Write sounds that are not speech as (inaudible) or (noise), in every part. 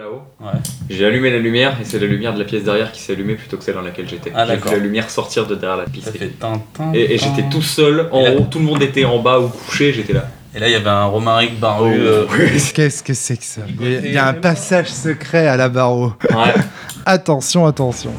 là-haut. Ouais. J'ai allumé la lumière et c'est la lumière de la pièce derrière qui s'est allumée plutôt que celle dans laquelle j'étais. Ah, J'ai vu la lumière sortir de derrière la piste. Ça fait tintin. Et, et j'étais tout seul en là- haut, tout le monde était en bas ou couché, j'étais là. Et là, il y avait un Romaric Barru. euh, Qu'est-ce que c'est que ça? Il y a- il y a un passage secret à la barreau. Ouais. (laughs) Attention, attention.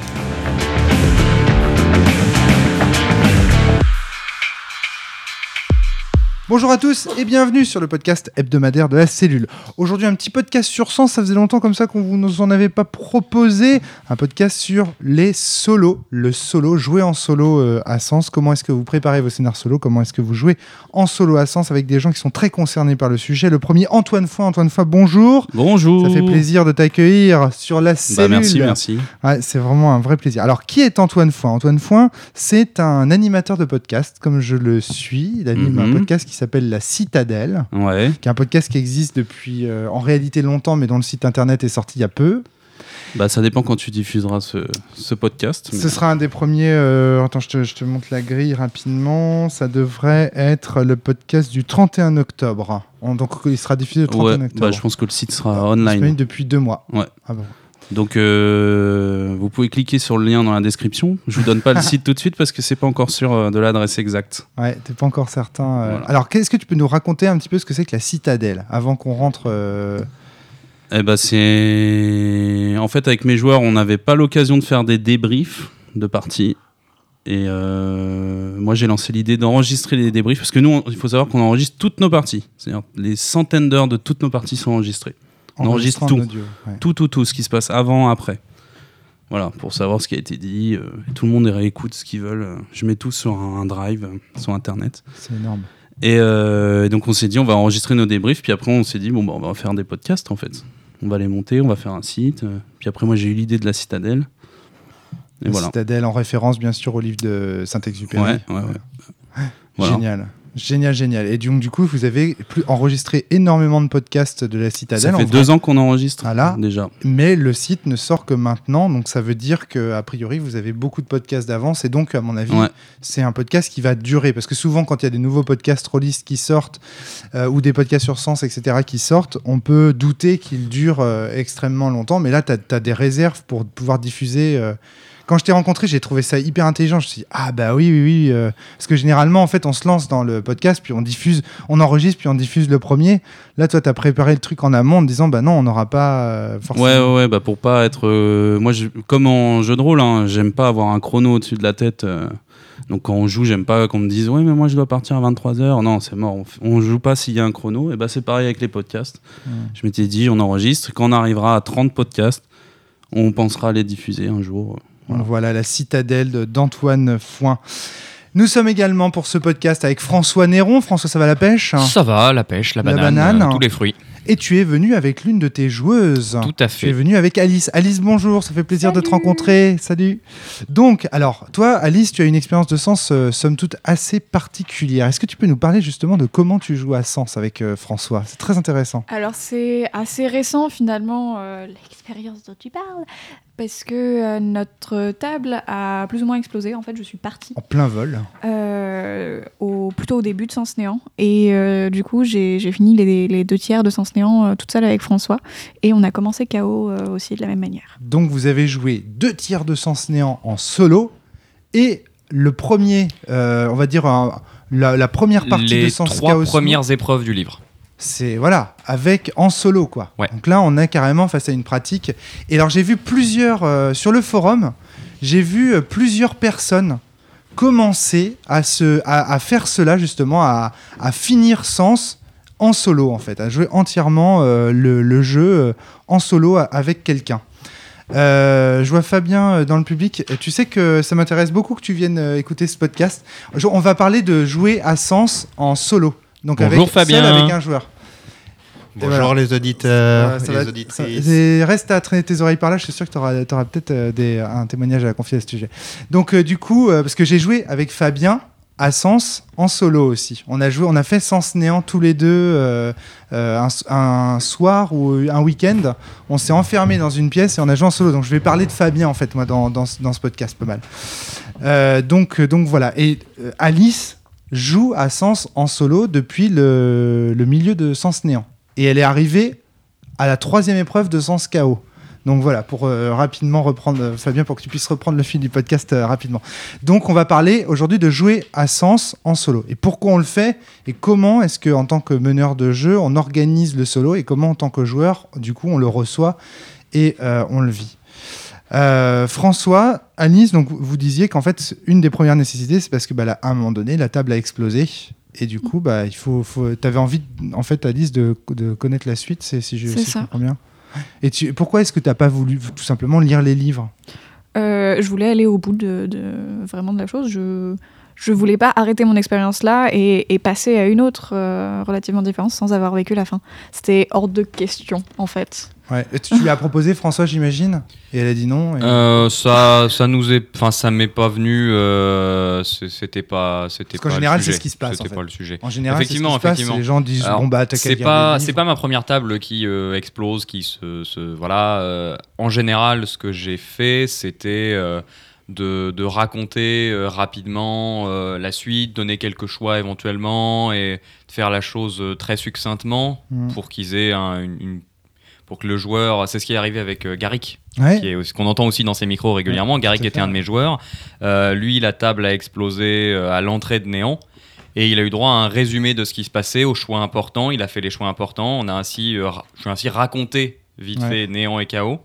Bonjour à tous et bienvenue sur le podcast hebdomadaire de la cellule. Aujourd'hui un petit podcast sur sens, ça faisait longtemps comme ça qu'on vous nous en avait pas proposé. Un podcast sur les solos, le solo, jouer en solo euh, à sens. Comment est-ce que vous préparez vos scénars solo? Comment est-ce que vous jouez en solo à sens avec des gens qui sont très concernés par le sujet? Le premier, Antoine Foy. Antoine Foy, bonjour. Bonjour. Ça fait plaisir de t'accueillir sur la cellule. Bah, merci, merci. Ouais, c'est vraiment un vrai plaisir. Alors, qui est Antoine Foin Antoine Foin, c'est un animateur de podcast, comme je le suis. Il anime un Mhm. podcast qui s'appelle La Citadelle, Ouais. qui est un podcast qui existe depuis euh, en réalité longtemps, mais dont le site internet est sorti il y a peu. Bah, ça dépend quand tu diffuseras ce, ce podcast. mais- Ce sera un des premiers. euh, attends, je te, je te montre la grille rapidement. Ça devrait être le podcast du 31 octobre. On- donc, il sera diffusé le 31 Ouais, octobre. bah, je pense que le site sera online. depuis deux mois. Ouais. Ah bon. Donc, euh, vous pouvez cliquer sur le lien dans la description. Je vous donne pas le (laughs) site tout de suite parce que c'est pas encore sûr euh, de l'adresse exacte. Ouais, t'es pas encore certain. euh. Voilà. Alors, qu'est-ce que tu peux nous raconter un petit peu ce que c'est que la citadelle avant qu'on rentre euh, Eh bah, c'est. En fait, avec mes joueurs, on n'avait pas l'occasion de faire des débriefs de parties. Et euh, moi, j'ai lancé l'idée d'enregistrer les débriefs parce que nous, on- il faut savoir qu'on enregistre toutes nos parties. C'est-à-dire, les centaines d'heures de toutes nos parties sont enregistrées. On enregistre tout. en audio, ouais. Tout, tout, tout, ce qui se passe avant, après. Voilà, pour savoir ce qui a été dit. euh, et tout le monde réécoute ce qu'ils veulent. Je mets tout sur un, un drive, euh, sur Internet. C'est énorme. Et euh, donc, on s'est dit, on va enregistrer nos débriefs. Puis après, on s'est dit, bon, bah, on va faire des podcasts, en fait. On va les monter, on va faire un site. euh, Puis après, moi, j'ai eu l'idée de la citadelle. Et La voilà. citadelle en référence, bien sûr, au livre de Saint-Exupéry. Ouais, ouais, ouais. Voilà. Génial. Génial, génial. Et donc, du coup, vous avez plus enregistré énormément de podcasts de la citadelle. Ça fait vrai. deux ans qu'on enregistre, Voilà. déjà. Mais le site ne sort que maintenant, donc ça veut dire que a priori vous avez beaucoup de podcasts d'avance et donc à mon avis Ouais. c'est un podcast qui va durer parce que souvent quand il y a des nouveaux podcasts release qui sortent euh, ou des podcasts sur sens etc qui sortent, on peut douter qu'ils durent euh, extrêmement longtemps, mais là tu as, des réserves pour pouvoir diffuser. euh. Quand je t'ai rencontré, j'ai trouvé ça hyper intelligent. Je me suis dit, ah bah oui, oui, oui. euh, parce que généralement, en fait, on se lance dans le podcast, puis on diffuse, on enregistre, puis on diffuse le premier. Là, toi, tu as préparé le truc en amont en disant, bah non, on n'aura pas euh, forcément. Ouais, ouais, ouais, bah pour pas être. euh, moi, je- comme en jeu de rôle, hein, j'aime pas avoir un chrono au-dessus de la tête. donc quand on joue, j'aime pas qu'on me dise Ouais, mais moi je dois partir à 23h. Non, c'est mort. On, on joue pas s'il y a un chrono. Et bah c'est pareil avec les podcasts. Ouais. Je m'étais dit On enregistre. Quand on arrivera à 30 podcasts, on pensera à les diffuser un jour. Voilà. la citadelle de- d'Antoine Foin. Nous sommes également pour ce podcast avec François Néron. François, ça va la pêche? Ça va, la pêche, la La banane, banane. euh, tous les fruits. Et tu es venu avec l'une de tes joueuses. Tout à Tu es fait. venu avec Alice. Alice, bonjour, ça fait plaisir de te rencontrer. Salut. Donc, alors, toi, Alice, tu as une expérience de sens, euh, somme toute, assez particulière. Est-ce que tu peux nous parler justement de comment tu joues à sens avec euh, François? C'est très intéressant. Alors c'est assez récent finalement euh, l'expérience dont tu parles parce que euh, notre table a plus ou moins explosé. En fait, je suis partie En plein vol. euh, au, plutôt au début de Sens Néant et euh, du coup j'ai fini les, les deux tiers de Sens Néant euh, toute seule avec François et on a commencé KO euh, aussi de la même manière. Donc, vous avez joué deux tiers de sens néant en solo et le premier, euh, on va dire, la, la première partie de Les sens trois chaos premières épreuves du livre. C'est voilà avec en solo quoi. Ouais. Donc là on est carrément face à une pratique. Et alors j'ai vu plusieurs euh, sur le forum, j'ai vu euh, plusieurs personnes commencer à se à, à faire cela justement à, à finir Sens en solo en fait, à jouer entièrement euh, le, le jeu en solo avec quelqu'un. Euh, je vois Fabien dans le public. Tu sais que ça m'intéresse beaucoup que tu viennes écouter ce podcast. On va parler de jouer à Sens en solo. Donc Bonjour, avec, seul Fabien. avec un joueur. Bonjour voilà. les auditeurs ça les auditrices. reste à traîner tes oreilles par là, je suis sûr que tu auras, peut-être euh, un témoignage à confier à ce sujet. Donc euh, du coup, euh, parce que j'ai joué avec Fabien à Sens en solo aussi. On a joué, on a fait Sens Néant tous les deux un, un soir ou un week-end. On s'est enfermé dans une pièce et on a joué en solo. Donc je vais parler de Fabien en fait moi dans, dans, ce- dans ce podcast pas mal. Donc donc voilà. Et Alice joue à Sens en solo depuis le, le milieu de Sens Néant. Et elle est arrivée à la troisième épreuve de Sens KO. Donc voilà, pour euh, rapidement reprendre, euh, Fabien, pour que tu puisses reprendre le fil du podcast euh, rapidement. Donc on va parler aujourd'hui de jouer à Sens en solo. Et pourquoi on le fait et comment est-ce que en tant que meneur de jeu, on organise le solo et comment en tant que joueur, du coup, on le reçoit et on le vit. François, Alice, donc vous disiez qu'en fait, une des premières nécessités, c'est parce que bah, à un moment donné, la table a explosé. Et du coup, bah, il faut, faut... tu avais envie, en fait, Alice, de, de connaître la suite, si je, si je comprends bien. Et tu, pourquoi est-ce que tu n'as pas voulu tout simplement lire les livres? Euh, je voulais aller au bout de, de- vraiment de la chose. Je je voulais pas arrêter mon expérience là et, et passer à une autre euh, relativement différente sans avoir vécu la fin. C'était hors de question en fait. Ouais. Et tu, lui as proposé, François, j'imagine? Et elle a dit non. et- Euh, ça, ça nous est, enfin, ça m'est pas venu. euh, c'était pas, c'était Parce qu'en pas général, le c'est ce qui se passe, C'était en fait. pas le sujet. En général, c'est ce qui Effectivement, se passe, effectivement. Les gens disent Alors, bon bah c'est pas, c'est pas ma première table qui euh, explose, qui se, se- voilà. euh, en général, ce que j'ai fait, c'était de, de raconter euh, rapidement euh, la suite, donner quelques choix éventuellement et de faire la chose euh, très succinctement Mhm. pour qu'ils aient un- une, une- pour que le joueur, c'est ce qui est arrivé avec euh, Garrick, Ouais. qu'on entend aussi dans ses micros régulièrement. Ouais, Garrick était un de mes joueurs. Euh, lui, la table a explosé euh, à l'entrée de Néant. Et il a eu droit à un résumé de ce qui se passait, aux choix importants. Il a fait les choix importants. On a ainsi, euh, je suis ainsi raconté vite Ouais. fait Néant et Chaos.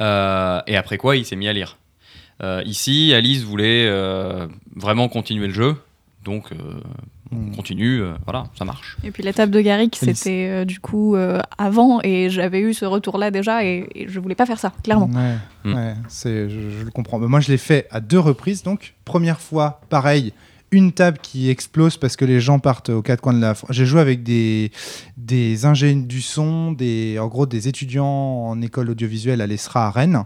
Et après quoi, il s'est mis à lire. Ici, Alice voulait vraiment continuer le jeu. Donc. On continue. euh, voilà, ça marche. Et puis la table de Garrick, c'était euh, du coup euh, avant et j'avais eu ce retour-là déjà et, et je voulais pas faire ça, clairement. Ouais, Mm. ouais, c'est, je, je le comprends. Mais moi, je l'ai fait à deux reprises. Donc, première fois, pareil, une table qui explose parce que les gens partent aux quatre coins de la France. J'ai joué avec des, ingénieurs du son, en gros des étudiants en école audiovisuelle à l'ESRA à Rennes.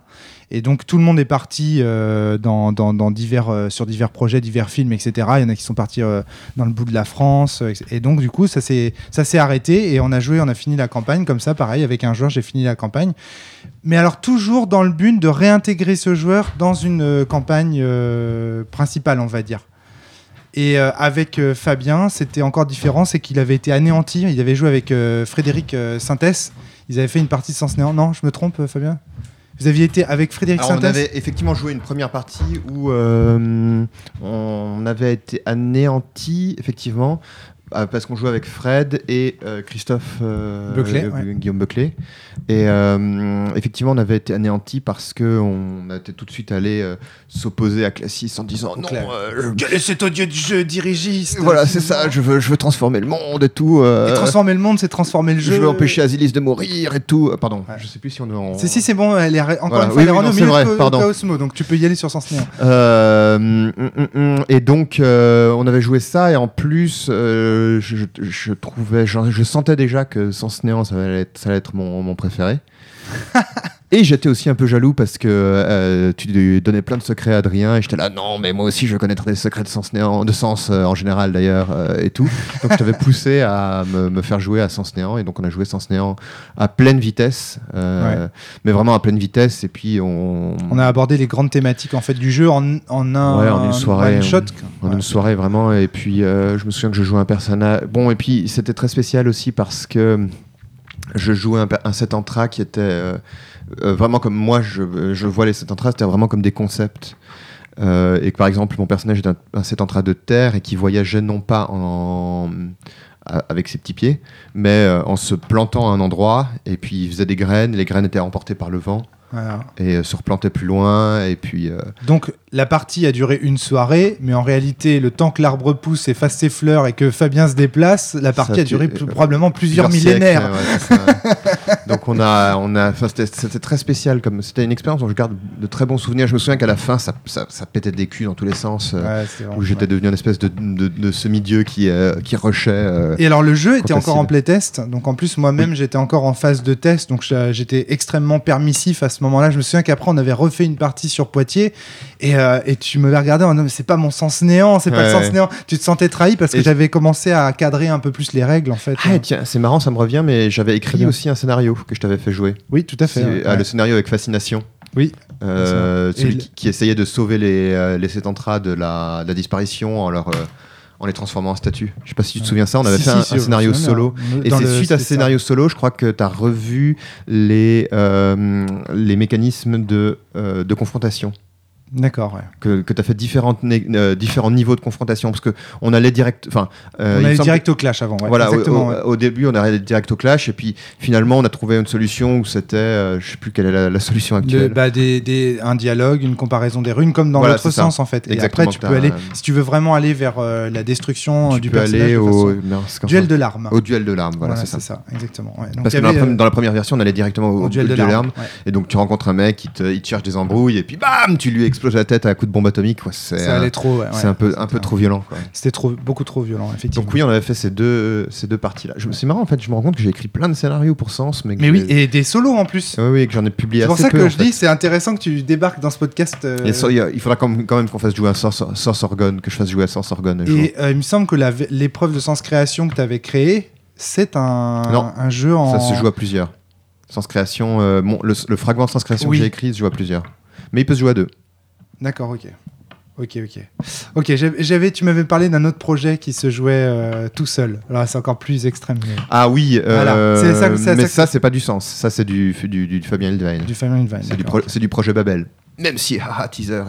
Et donc, tout le monde est parti euh, dans, divers, euh, sur divers projets, divers films, etc. Il y en a qui sont partis euh, dans le bout de la France. Et donc, du coup, ça s'est, arrêté et on a joué, on a fini la campagne. Comme ça, pareil, avec un joueur, j'ai fini la campagne. Mais alors toujours dans le but de réintégrer ce joueur dans une campagne principale, on va dire. Et euh, avec euh, Fabien, c'était encore différent, c'est qu'il avait été anéanti. Il avait joué avec euh, Frédéric Sintès. Ils avaient fait une partie sans néant. Non, je me trompe, Fabien? Vous aviez été avec Frédéric Alors, on avait effectivement joué une première partie où euh, on avait été anéanti, effectivement, euh, parce qu'on jouait avec Fred et euh, Christophe euh, euh, ouais. Guillaume Buckley. Et euh, effectivement, on avait été anéanti parce qu'on été tout de suite allé euh, s'opposer à Classis en disant non, euh, je- Quel est cet odieux jeu dirigiste voilà, c'est ça, je veux, je veux transformer le monde et tout. euh, Et transformer le monde, c'est transformer le jeu. je veux empêcher Asilis de mourir et tout. Euh, Pardon, Ouais. je sais plus si on est en. Si, si, c'est bon, elle est encore Voilà. une fois, Oui, elle est oui, rendue non, vrai, pardon. Chaosmo, donc tu peux y aller sur Sens Néant. Hum, hum, et donc, euh, on avait joué ça, et en plus, euh, je, trouvais, je, sentais déjà que Sens Néant, ça allait être, ça allait mon préféré. (laughs) et j'étais aussi un peu jaloux parce que euh, tu lui donnais plein de secrets à Adrien, et j'étais là, non, mais moi aussi, je veux connaître des secrets de Sens Néant, de Sens euh, en général d'ailleurs, euh, et tout. Donc, je t'avais (laughs) poussé à me, me faire jouer à Sens Néant, et donc on a joué Sens Néant à pleine vitesse, mais vraiment à pleine vitesse, et puis on. On a abordé les grandes thématiques en fait du jeu en, en un Ouais, en une soirée, one shot. En Ouais. une soirée vraiment et puis je me souviens que je jouais un personnage bon et puis c'était très spécial aussi parce que je jouais un, un set en qui était euh, vraiment comme moi je, je vois les sets en tra c'était vraiment comme des concepts Euh, et que par exemple mon personnage est un, un set en tra de terre et qui voyageait non pas en avec ses petits pieds mais euh, en se plantant à un endroit et puis il faisait des graines les graines étaient emportées par le vent Voilà. et euh, se replantaient plus loin et puis euh, Donc la partie a duré une soirée, mais en réalité, le temps que l'arbre pousse et fasse ses fleurs et que Fabien se déplace, la partie Ça a duré plus- probablement plusieurs, millénaires. ouais. (laughs) Donc on a, on a, c'était, très spécial comme, c'était une expérience dont je garde de très bons souvenirs. Je me souviens qu'à la fin, ça, ça, ça pétait des culs dans tous les sens, euh, Ouais, où j'étais devenu une espèce de, de, de semi-dieu qui, euh, qui rushait. euh, Et alors le jeu était encore en playtest, donc en plus moi-même j'étais encore en phase de test, donc j'étais extrêmement permissif à ce moment-là. Je me souviens qu'après on avait refait une partie sur Poitiers et, euh, et tu me regardais en disant mais c'est pas mon sens néant, c'est pas le sens néant. Tu te sentais trahi parce que j'avais commencé à cadrer un peu plus les règles en fait. Ah, tiens, c'est marrant, ça me revient, mais j'avais écrit aussi un scénario que je t'avais fait jouer. Oui, tout à fait. Ouais. ah, le scénario avec Fascination. Oui. Euh, celui qui, essayait de sauver les, euh, les Sétentras de la, de la disparition en leur, euh, en les transformant en statues. Je sais pas si tu te souviens ça, on avait Si, fait si, un, si, scénario solo. Et c'est suite à ce scénario solo, je crois que tu as revu les, euh, les mécanismes de, de confrontation. D'accord, ouais. Que, que tu as fait différentes euh, différents niveaux de confrontation. Parce qu'on allait direct. Enfin, euh, on allait direct au clash avant, ouais. voilà, au, exactement. au- ouais. au début, on allait direct au clash, et puis finalement, on a trouvé une solution où c'était, euh, je sais plus quelle est la, la solution Le- actuelle. bah, des, des- un dialogue, une comparaison des runes, comme dans Voilà, l'autre ça. sens en fait. Et Exactement, après, tu peux aller, si tu veux vraiment aller vers euh, la destruction tu du peux personnage, aller au duel ça de l'arme. au duel de l'arme. Voilà, c'est ça. exactement. ouais. Donc, Parce que dans euh, dans la première version, on allait directement au, au duel de l'arme. Et donc, tu rencontres un mec, il te, il te cherche des embrouilles, et puis bam, tu lui exploses la tête à un coup de bombe atomique. quoi. C'est Ça un, allait trop. ouais, c'est ouais. un peu, un peu trop violent. Quoi. C'était trop, beaucoup trop violent, effectivement. Donc oui, on avait fait ces deux, ces deux parties-là. Je- C'est marrant en fait, je me rends compte que j'ai écrit plein de scénarios pour Sens, mais oui, j'ai- et des solos en plus. oui, oui, que j'en ai publié C'est pour ça peu, que je fait. dis, c'est intéressant que tu débarques dans ce podcast. euh, Et il faudra quand même, qu'on fasse jouer à Source, Source Orgone, que je fasse jouer à Source Orgone. Et euh, il me semble que la- l'épreuve de sens création que tu avais créée, c'est un, Non, un jeu en. Ça se joue à plusieurs. Sens création, euh, le, le fragment Sens création Oui. que j'ai écrit se joue à plusieurs. Mais il peut se jouer à deux. D'accord, ok. Ok, ok. Ok, j'avais- tu m'avais parlé d'un autre projet qui se jouait euh, tout seul. Alors c'est encore plus extrême. mais- Ah oui, euh, Voilà, ça- c'est mais ça ça, c'est pas du sens. Ça, c'est du, du, du Fabien Hildwein. Du Family Vine. C'est du, pro- projet Babel. Même si, haha, (laughs) teaser.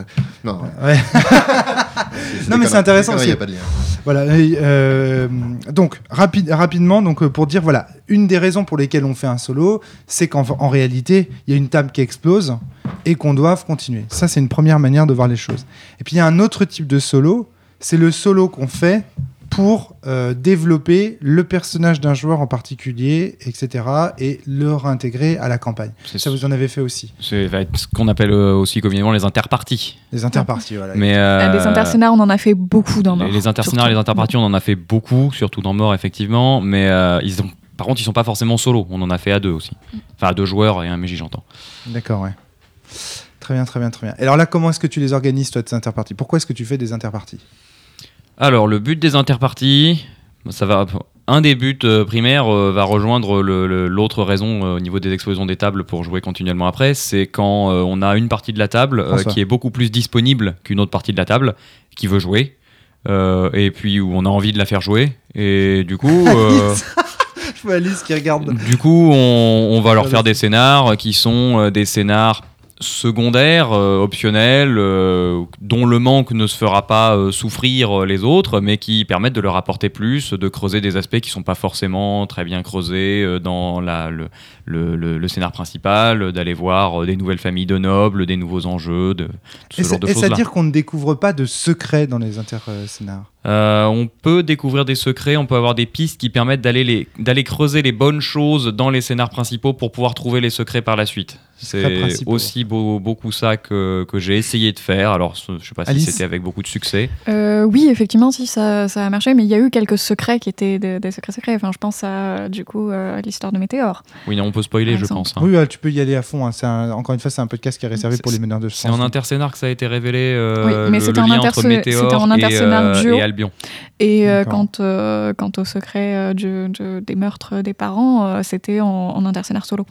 Non, Ouais. (laughs) Non, mais c'est intéressant aussi. y a pas de lien. Voilà. euh, donc rapide, rapidement, donc euh, pour dire voilà, une des raisons pour lesquelles on fait un solo, c'est qu'en en réalité, il y a une table qui explose et qu'on doit continuer. Ça, c'est une première manière de voir les choses. Et puis il y a un autre type de solo, c'est le solo qu'on fait pour euh, développer le personnage d'un joueur en particulier, etc., et le réintégrer à la campagne. Ça, vous en avez fait aussi. c'est ce qu'on appelle euh, aussi communément les interparties. Les interparties, voilà. Mais Ah, Des euh, interscénars, on en a fait beaucoup dans les, Mort. les interscénars les interparties, on en a fait beaucoup, surtout dans Mort effectivement. Mais euh, ils ont, par contre, ils sont pas forcément solo. On en a fait à deux aussi. Enfin, à deux joueurs et un MJ, j'entends. D'accord, ouais. Très bien, très bien, très bien. Et alors là, comment est-ce que tu les organises, toi, tes interparties? Pourquoi est-ce que tu fais des interparties? Alors, le but des interparties, ça va. Un des buts euh, primaires euh, va rejoindre l'autre raison euh, au niveau des explosions des tables pour jouer continuellement après. C'est quand euh, on a une partie de la table euh, qui est beaucoup plus disponible qu'une autre partie de la table qui veut jouer. euh, et puis où on a envie de la faire jouer. Et du coup. (laughs) Je vois Alice qui regarde. Du coup, on, on va leur faire des scénars qui sont euh, des scénars secondaires, euh, optionnels, euh, dont le manque ne se fera pas euh, souffrir les autres, mais qui permettent de leur apporter plus, de creuser des aspects qui sont pas forcément très bien creusés dans la, le, le, le- le scénar principal, d'aller voir des nouvelles familles de nobles, des nouveaux enjeux, de tout ce Et genre de Est-ce à dire qu'on ne découvre pas de secrets dans les interscénars Euh, on peut découvrir des secrets, on peut avoir des pistes qui permettent d'aller creuser les bonnes choses dans les scénars principaux pour pouvoir trouver les secrets par la suite. C'est aussi beau- beaucoup ça que, que j'ai essayé de faire. Alors, je sais pas Alice si c'était avec beaucoup de succès. Euh, oui, effectivement, si ça, ça a marché, mais il y a eu quelques secrets qui étaient de- des secrets secrets. Enfin, je pense à du coup euh, à l'histoire de Météor. Oui, non, on peut spoiler, je pense. hein. Oui, tu peux y aller à fond. hein. Un- Encore une fois, c'est un podcast qui est réservé pour les meneurs de C'est en chance. interscénar que ça a été révélé, euh, Oui, mais c'était en interse- en euh, duo. et Albion. Et euh, quant, euh, quant au secret euh, du- du- des meurtres des parents, euh, c'était en, en interscénar solo.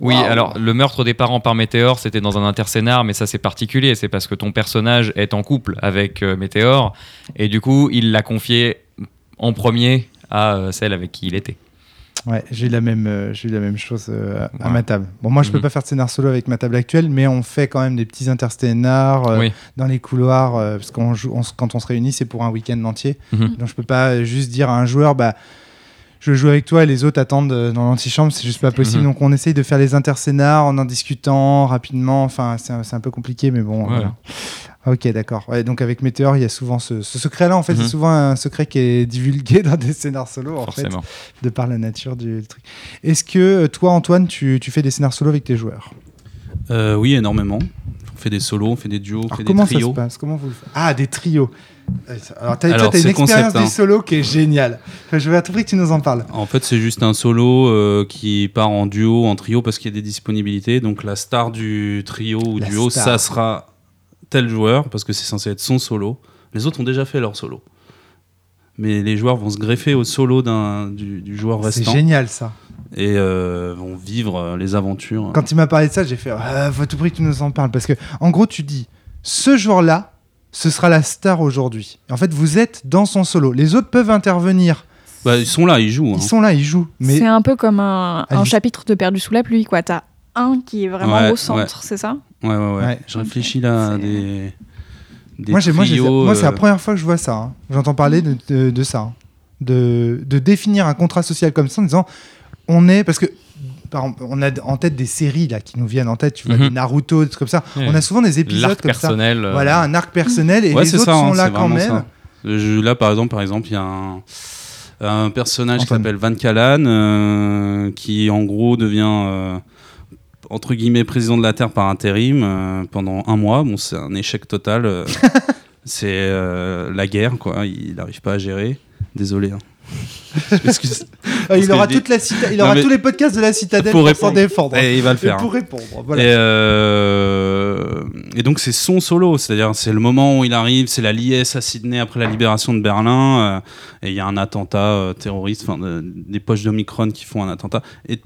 Oui, alors le meurtre des parents par Météor, c'était dans un interscénar, mais ça c'est particulier, c'est parce que ton personnage est en couple avec euh, Météor, et du coup il l'a confié en premier à euh, celle avec qui il était. Ouais, j'ai eu la même, euh, j'ai eu la même chose euh, à Ouais. ma table. Bon, moi, je peux Mhm. pas faire de scénar solo avec ma table actuelle, mais on fait quand même des petits interscénars euh, Oui. dans les couloirs, parce qu'on joue, on quand on se réunit, c'est pour un week-end entier. Mhm. Donc, je peux pas juste dire à un joueur, bah, je joue avec toi et les autres attendent dans l'antichambre, c'est juste pas possible. Mhm. Donc, on essaye de faire les interscénars en en discutant rapidement. Enfin, c'est un, un peu compliqué, mais bon. Ouais. voilà. Ok, d'accord. Ouais, donc avec Météor, il y a souvent ce, ce secret-là. En fait, Mhm. c'est souvent un secret qui est divulgué (laughs) dans des scénars solo. En fait de par la nature du truc. Est-ce que euh, toi, Antoine, tu, tu fais des scénars solo avec tes joueurs? Euh, oui, énormément. On fait des solos, on fait des duos, on Alors, fait Comment des ça se trios. passe? Comment vous le faites? Ah, des trios. Euh, Alors, toi, Alors, t'as une expérience concept, hein. des solos qui est géniale. Enfin, je veux à tout prix que tu nous en parles. En fait, c'est juste un solo euh, qui part en duo, en trio, parce qu'il y a des disponibilités. Donc la star du trio ou La duo, star. ça sera tel joueur, parce que c'est censé être son solo. Les autres ont déjà fait leur solo. Mais les joueurs vont se greffer au solo d'un, du, du joueur C'est restant génial, ça. et euh, vont vivre euh, les aventures. Quand il m'a parlé de ça, j'ai fait Ah, faut à tout prix que tu nous en parles. Parce que, en gros, tu dis ce joueur-là, ce sera la star aujourd'hui. En fait, vous êtes dans son solo. Les autres peuvent intervenir. Bah, ils sont là, ils jouent. hein. Ils sont là, ils jouent. Mais C'est un peu comme un, un chapitre de Perdu sous la pluie, quoi. T'as un qui est vraiment Ouais, au centre, c'est ça? Ouais, ouais, ouais. Ouais. Je réfléchis là à des. des moi, moi, c'est la euh, première fois que je vois ça. hein. J'entends parler de, de- de ça. hein. De, de définir un contrat social comme ça en disant on est. Parce que. par exemple, on a en tête des séries là qui nous viennent en tête, tu vois, Mhm. des Naruto, des trucs comme ça. Ouais. On a souvent des épisodes L'arc comme ça. personnel. euh, Voilà, un arc personnel et Ouais, les autres ça, sont hein, là quand même. Je- là, par exemple, par exemple, il y a un, un personnage qui s'appelle Van Callan, euh, qui en gros devient euh, entre guillemets président de la Terre par intérim euh, pendant un mois. Bon, c'est un échec total. euh, (laughs) c'est euh, la guerre, quoi. Il n'arrive pas à gérer. Désolé. hein. (laughs) Ah, il aura je dis- toute la cita- il Non, aura mais- tous les podcasts de la citadelle Pour pour, s'en répondre. défendre. Et il va le Et faire. pour répondre. Voilà. Et, euh, et donc c'est son solo, c'est-à-dire c'est le moment où il arrive, c'est la liesse à Sydney après la libération de Berlin, euh, et il y a un attentat euh, terroriste, enfin de- des poches d'Omicron qui font un attentat, et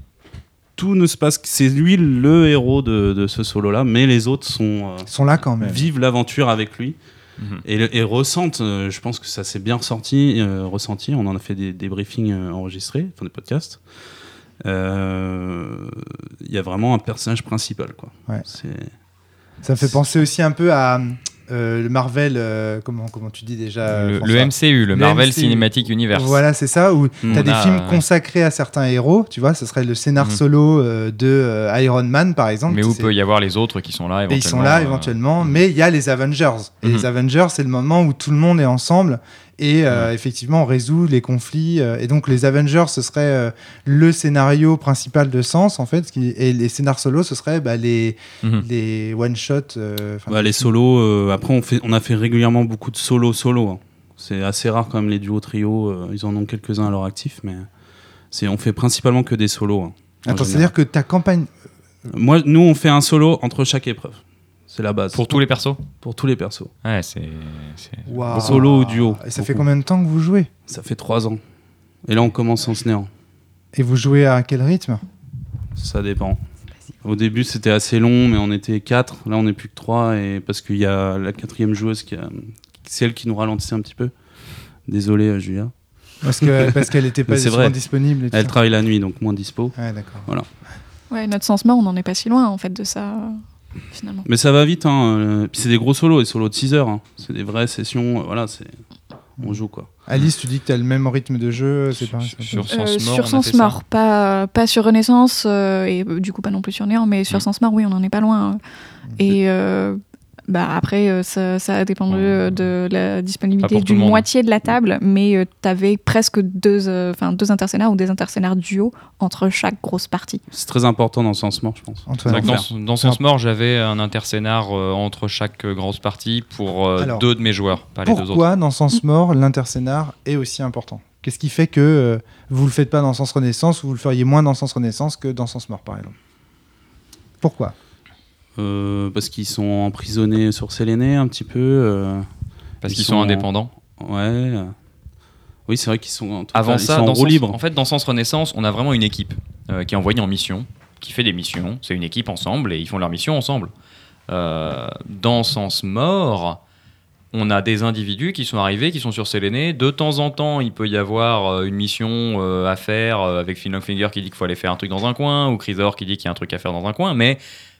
tout ne se passe, que c'est lui le héros de, de ce solo-là, mais les autres sont euh, sont là quand même. vivent l'aventure avec lui. Mhm. Et, ressentent, euh, je pense que ça s'est bien ressorti, euh, ressenti. On en a fait des, des briefings euh, enregistrés, enfin des podcasts. Euh, Il y a vraiment un personnage principal, quoi. Ouais. Ça me fait penser aussi un peu à le Marvel. euh, comment, comment tu dis déjà Le, MCU, le, Le Marvel MCU. Cinematic Universe. Voilà, c'est ça, où tu as On des a, films consacrés à certains héros, tu vois, ce serait le scénar Mhm. solo euh, de euh, Iron Man, par exemple. Mais où peut y avoir les autres qui sont là Et éventuellement. ils sont là euh, éventuellement, mais il y a les Avengers. Et les Avengers, c'est le moment où tout le monde est ensemble et euh, effectivement on résout les conflits. euh, et donc les Avengers, ce serait euh, le scénario principal de Sens en fait, qui- et les scénars solo, ce serait bah, les, mhm. les one shot. Bah, les solos, après on, fait, on a fait régulièrement beaucoup de solos solo. hein. C'est assez rare quand même les duos trios, ils en ont quelques-uns à leur actif, mais c'est, on fait principalement que des solos. hein, en Attends, général. c'est-à-dire que ta campagne. Moi, nous on fait un solo entre chaque épreuve. C'est la base. Pour tous les persos pour tous les persos. Ouais, c'est. Solo ou duo. Et ça fait combien de temps que vous jouez? Ça fait trois ans. Et là on commence en néant. Et vous jouez à quel rythme? Ça dépend. Au début, c'était assez long, mais on était quatre. Là, on n'est plus que trois. Et parce qu'il y a la quatrième joueuse, qui a... c'est elle qui nous ralentissait un petit peu. Désolé, euh, Julia. Parce que (laughs) parce qu'elle n'était pas vrai. disponible. Et tout Elle ça. travaille la nuit, donc moins dispo. Ouais, d'accord. Ouais, notre sens mort, on n'en est pas si loin, en fait, de ça, finalement. Mais ça va vite. Hein. euh, Puis c'est des gros solos, des solos de 6 heures. hein. C'est des vraies sessions. euh, Voilà, c'est... on joue quoi. Alice, tu dis que tu as le même rythme de jeu, c'est Sur- pareil. sur- Sens Euh, mort, sur Sens mort, pas, pas sur Renaissance, euh, et du coup pas non plus sur Néant, mais sur Mm. Sens mort, oui, on n'en est pas loin. Et euh, bah, après, euh, ça, ça a dépendu euh, de la disponibilité d'une moitié de la table, mais tu avais presque deux, euh, enfin deux interscénars ou des interscénars duo entre chaque grosse partie. C'est très important dans sens mort, je pense. Antoine. Dans, Sens Mort, j'avais un interscénar euh, entre chaque euh, grosse partie pour euh, Alors, deux de mes joueurs, pas les deux autres. Pourquoi, dans Sens Mort, l'interscénar est aussi important? Qu'est-ce qui fait que euh, vous le faites pas dans Sens Renaissance ou vous le feriez moins dans Sens Renaissance que dans Sens Mort, par exemple? Pourquoi? Euh, parce qu'ils sont emprisonnés sur Séléné un petit peu. euh, Parce Ils qu'ils sont sont en- indépendants. Ouais. euh. Oui, c'est vrai qu'ils sont en total- Avant ils ça, sont en dans Sens- libre. en fait, dans Sens Renaissance, on a vraiment une équipe euh, qui est envoyée en mission, qui fait des missions. C'est une équipe ensemble et ils font leur mission ensemble. Euh, dans Sens Mort, on a des individus qui sont arrivés, qui sont sur Séléné. De temps en temps, il peut y avoir euh, une mission euh, à faire euh, avec Phil Longfinger qui dit qu'il faut aller faire un truc dans un coin, ou Chrysaor qui dit qu'il y a un truc à faire dans un coin, mais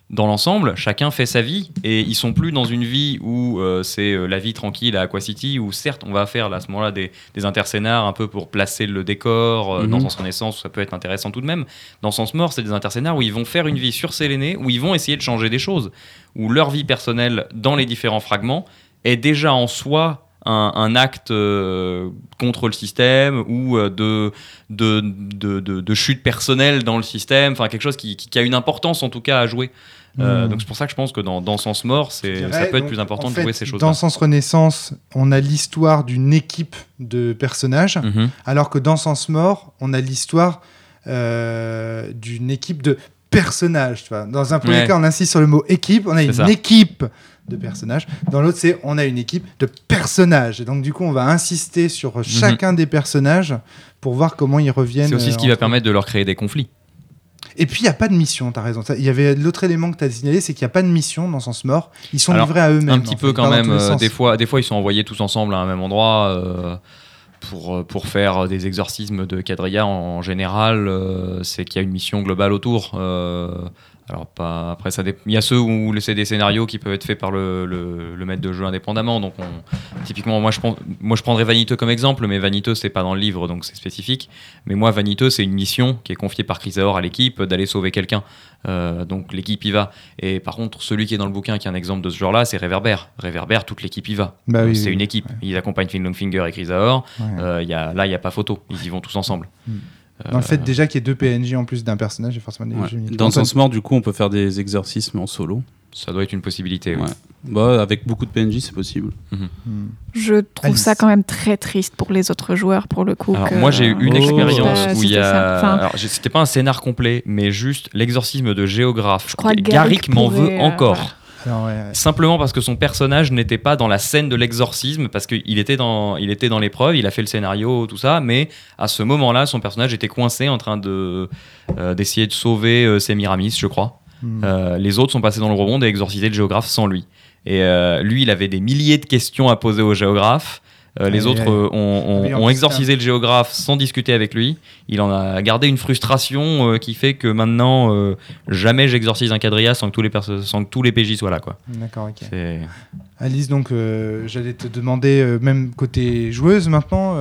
dans l'ensemble, chacun fait sa vie et ils sont plus dans une vie où euh, c'est euh, la vie tranquille à Aqua City où certes on va faire là, à ce moment-là des, des interscénars un peu pour placer le décor euh, Mhm. dans Sens Renaissance où ça peut être intéressant tout de même. Dans Sens Mort, c'est des interscénars où ils vont faire une vie sur où ils vont essayer de changer des choses où leur vie personnelle dans les différents fragments est déjà en soi un, un acte euh, contre le système ou euh, de, de, de, de- de chute personnelle dans le système, enfin quelque chose qui, qui- qui a une importance en tout cas à jouer. Euh, Hmm. Donc c'est pour ça que je pense que dans, dans Sens Mort, c'est, Je ça dirais, peut être donc, plus important en de jouer ces choses-là. Dans Sens Renaissance, on a l'histoire d'une équipe de personnages, Mhm. alors que dans Sens Mort, on a l'histoire euh, d'une équipe de personnages. Tu vois. Dans un premier Ouais. cas, on insiste sur le mot équipe, on a une ça. équipe de personnages. Dans l'autre, c'est on a une équipe de personnages. Et donc, du coup, on va insister sur chacun des personnages pour voir comment ils reviennent. C'est aussi ce qui euh, va permettre de leur créer des conflits. Et puis il y a pas de mission, t'as raison. Il y avait l'autre élément que t'as signalé, c'est qu'il n'y a pas de mission dans Sens Mort. Ils sont Alors, livrés à eux-mêmes. Un petit peu fait, quand même. euh, des, fois, des fois, ils sont envoyés tous ensemble à un même endroit euh, pour, pour faire des exorcismes de quadrilla. En, en général, euh, c'est qu'il y a une mission globale autour. Alors, pas, après, ça il y a ceux où c'est des scénarios qui peuvent être faits par le, le, le maître de jeu indépendamment. Donc, on- typiquement, moi je, prends, moi, je prendrais Vaniteux comme exemple, mais Vaniteux, c'est pas dans le livre, donc c'est spécifique. Mais moi, Vaniteux, c'est une mission qui est confiée par Chrysaor à l'équipe d'aller sauver quelqu'un. Euh, donc l'équipe y va. Et par contre, celui qui est dans le bouquin, qui est un exemple de ce genre-là, c'est Réverbère. Réverbère, toute l'équipe y va. Bah oui, c'est oui, une équipe. Ouais. Ils accompagnent Finn Longfinger et Chrysaor. Ouais. Euh, il y a, là, il n'y a pas photo. Ils y vont tous ensemble. Dans le fait déjà qu'il y ait deux PNJ en plus d'un personnage, j'ai forcément des Ouais. Dans Sens Mort, du coup, on peut faire des exorcismes en solo. Ça doit être une possibilité. oui. Ouais. Bah, avec beaucoup de PNJ, c'est possible. hmm. Je trouve Alice. ça quand même très triste pour les autres joueurs, pour le coup. Alors que- moi j'ai eu une Oh. expérience C'était- où il y a, Enfin, c'était pas un scénar complet, mais juste l'exorcisme de géographe. Je crois que Garrick Garrick m'en pourrait, veut euh, encore. voilà. Alors, ouais, ouais. Simplement parce que son personnage n'était pas dans la scène de l'exorcisme, parce qu'il était dans, il était dans l'épreuve, il a fait le scénario, tout ça, mais à ce moment-là, son personnage était coincé en train de euh, d'essayer de sauver euh, Semiramis, je crois. Hmm. Euh, les autres sont passés dans le rebond et exorcisé le géographe sans lui. Et euh, lui, il avait des milliers de questions à poser au géographe. Euh, les autres euh, ont, exorcisé le géographe sans discuter avec lui. Il en a gardé une frustration euh, qui fait que maintenant, euh, jamais j'exorcise un quadrilla sans que tous les, sans que tous les PJ soient là. Quoi. D'accord, ok. Alice, donc j'allais te demander, même côté joueuse maintenant,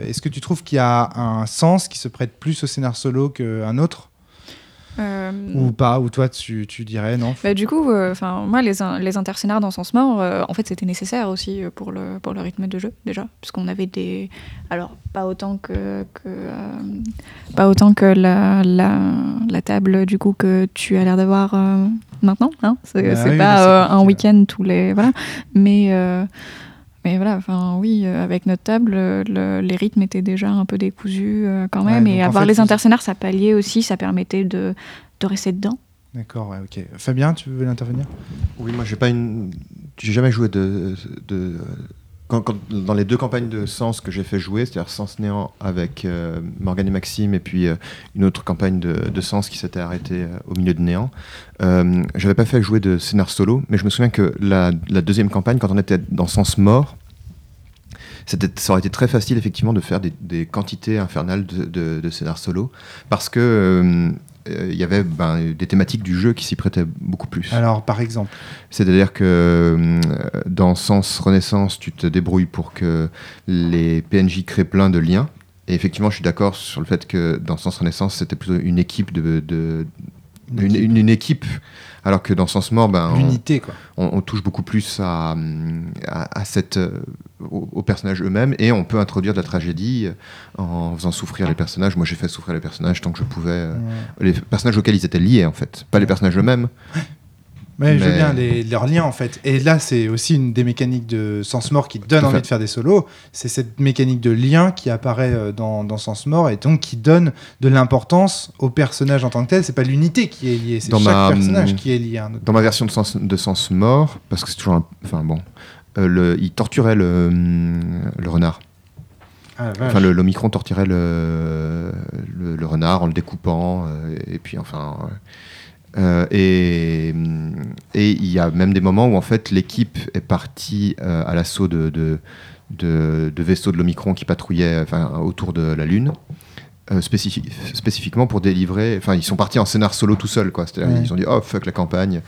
est-ce que tu trouves qu'il y a un sens qui se prête plus au scénar solo qu'un autre? Ou pas Ou toi, tu, tu dirais non Bah, du coup, euh, enfin moi, les, in- les interscénars dans Sens Mort, euh, en fait, c'était nécessaire aussi euh, pour le, pour le rythme de jeu, déjà, puisqu'on avait des... Alors, pas autant que... que, euh, pas autant que la, la, la table, du coup, que tu as l'air d'avoir euh, maintenant. Hein c'est Bah oui, pas euh, un week-end tous les... Voilà. Mais... mais voilà, enfin oui, euh, avec notre table, euh, le- les rythmes étaient déjà un peu décousus euh, quand même, et avoir fait, les interscénars, ça palliait aussi, ça permettait de, de rester dedans. D'accord, ouais, ok. Fabien, tu veux intervenir? Oui, moi j'ai pas une. J'ai jamais joué de. de... Dans les deux campagnes de Sens que j'ai fait jouer, c'est-à-dire Sens Néant avec euh, Morgane et Maxime, et puis euh, une autre campagne de, Sens qui s'était arrêtée euh, au milieu de Néant, euh, j'avais pas fait jouer de scénar solo, mais je me souviens que la, deuxième campagne, quand on était dans Sens Mort, ça aurait été très facile effectivement de faire des, quantités infernales de, scénar solo, parce que il y avait ben, des thématiques du jeu qui s'y prêtaient beaucoup plus. Alors, par exemple, C'est-à-dire que euh, dans Sens Renaissance, tu te débrouilles pour que les PNJ créent plein de liens. Et effectivement, je suis d'accord sur le fait que dans Sens Renaissance, c'était plutôt une équipe de, de- Une une, équipe. une- une équipe, alors que dans Sens Mort, ben, on, l'unité, quoi. on- on touche beaucoup plus à, à, à cette, euh, aux, aux personnages eux-mêmes et on peut introduire de la tragédie euh, en faisant souffrir les personnages. Moi, j'ai fait souffrir les personnages tant que je pouvais. euh, Ouais. les personnages auxquels ils étaient liés, en fait. Pas les personnages eux-mêmes. Ouais, je veux Mais- bien les, leurs liens en fait. Et là, c'est aussi une des mécaniques de Sens Mort qui donne envie de faire des solos. C'est cette mécanique de lien qui apparaît euh, dans, dans Sens Mort et donc qui donne de l'importance au personnage en tant que tel. C'est pas l'unité qui est liée, c'est chaque ma- personnage qui est lié à un autre. Dans ma version de Sens, de sens Mort, parce que c'est toujours un. Enfin bon. euh, le, il torturait le, hum, le renard. Ah. Enfin, le- l'Omicron torturait le, le, le renard en le découpant. euh, et puis, enfin. euh, et hum, et il y a même des moments où, en fait, l'équipe est partie euh, à l'assaut de, de, de, de vaisseaux de l'Omicron qui patrouillaient enfin, autour de la Lune. euh, spécifi- spécifiquement pour délivrer. Enfin, ils sont partis en scénar solo tout seuls, quoi. C'est-à-dire, Ouais. ils ont dit, oh, fuck la campagne,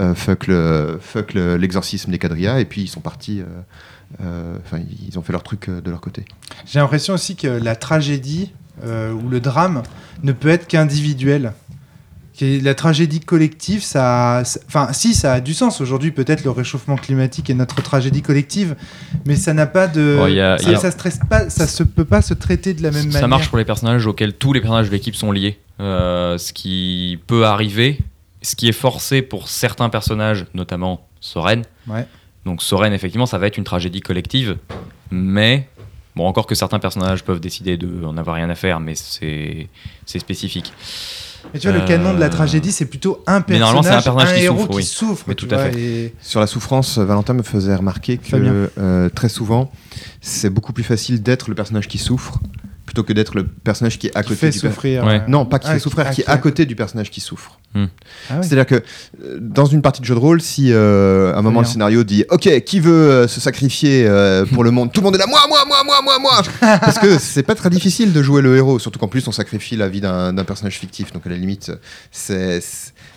euh, fuck le, fuck le- l'exorcisme des quadrillas, et puis ils sont partis. Enfin, ils ont fait leur truc de leur côté. J'ai l'impression aussi que la tragédie ou le drame ne peut être qu'individuel. La tragédie collective, ça, ça- enfin, si ça a du sens aujourd'hui, peut-être le réchauffement climatique est notre tragédie collective, mais ça n'a pas de, Oh, a- ça, a- ça pas, ça se peut pas se traiter de la même ça manière. marche pour les personnages auxquels tous les personnages de l'équipe sont liés. Euh, ce qui peut arriver, ce qui est forcé pour certains personnages, notamment Soren. Ouais. Donc Soren, effectivement, ça va être une tragédie collective, mais bon, encore que certains personnages peuvent décider de en avoir rien à faire, mais c'est spécifique. Mais tu vois, le Euh, canon de la tragédie, c'est plutôt un Mais normalement, personnage, c'est un personnage qui héros souffre, qui oui. souffre. Mais tout à fait. et- Sur la souffrance, Valentin me faisait remarquer que euh, très souvent, c'est beaucoup plus facile d'être le personnage qui souffre plutôt que d'être le personnage qui est à Qui côté fait du per- souffrir. Ouais. Non, pas qui Ah, fait souffrir, ah, qui est à côté du personnage qui souffre. Ah ouais. C'est-à-dire que euh, dans une partie de jeu de rôle, si euh, à un moment le scénario dit OK, qui veut euh, se sacrifier euh, pour le monde? Tout le monde est là, moi, moi, moi, moi, moi, moi Parce que c'est pas très difficile de jouer le héros, surtout qu'en plus on sacrifie la vie d'un d'un personnage fictif, donc à la limite, c'est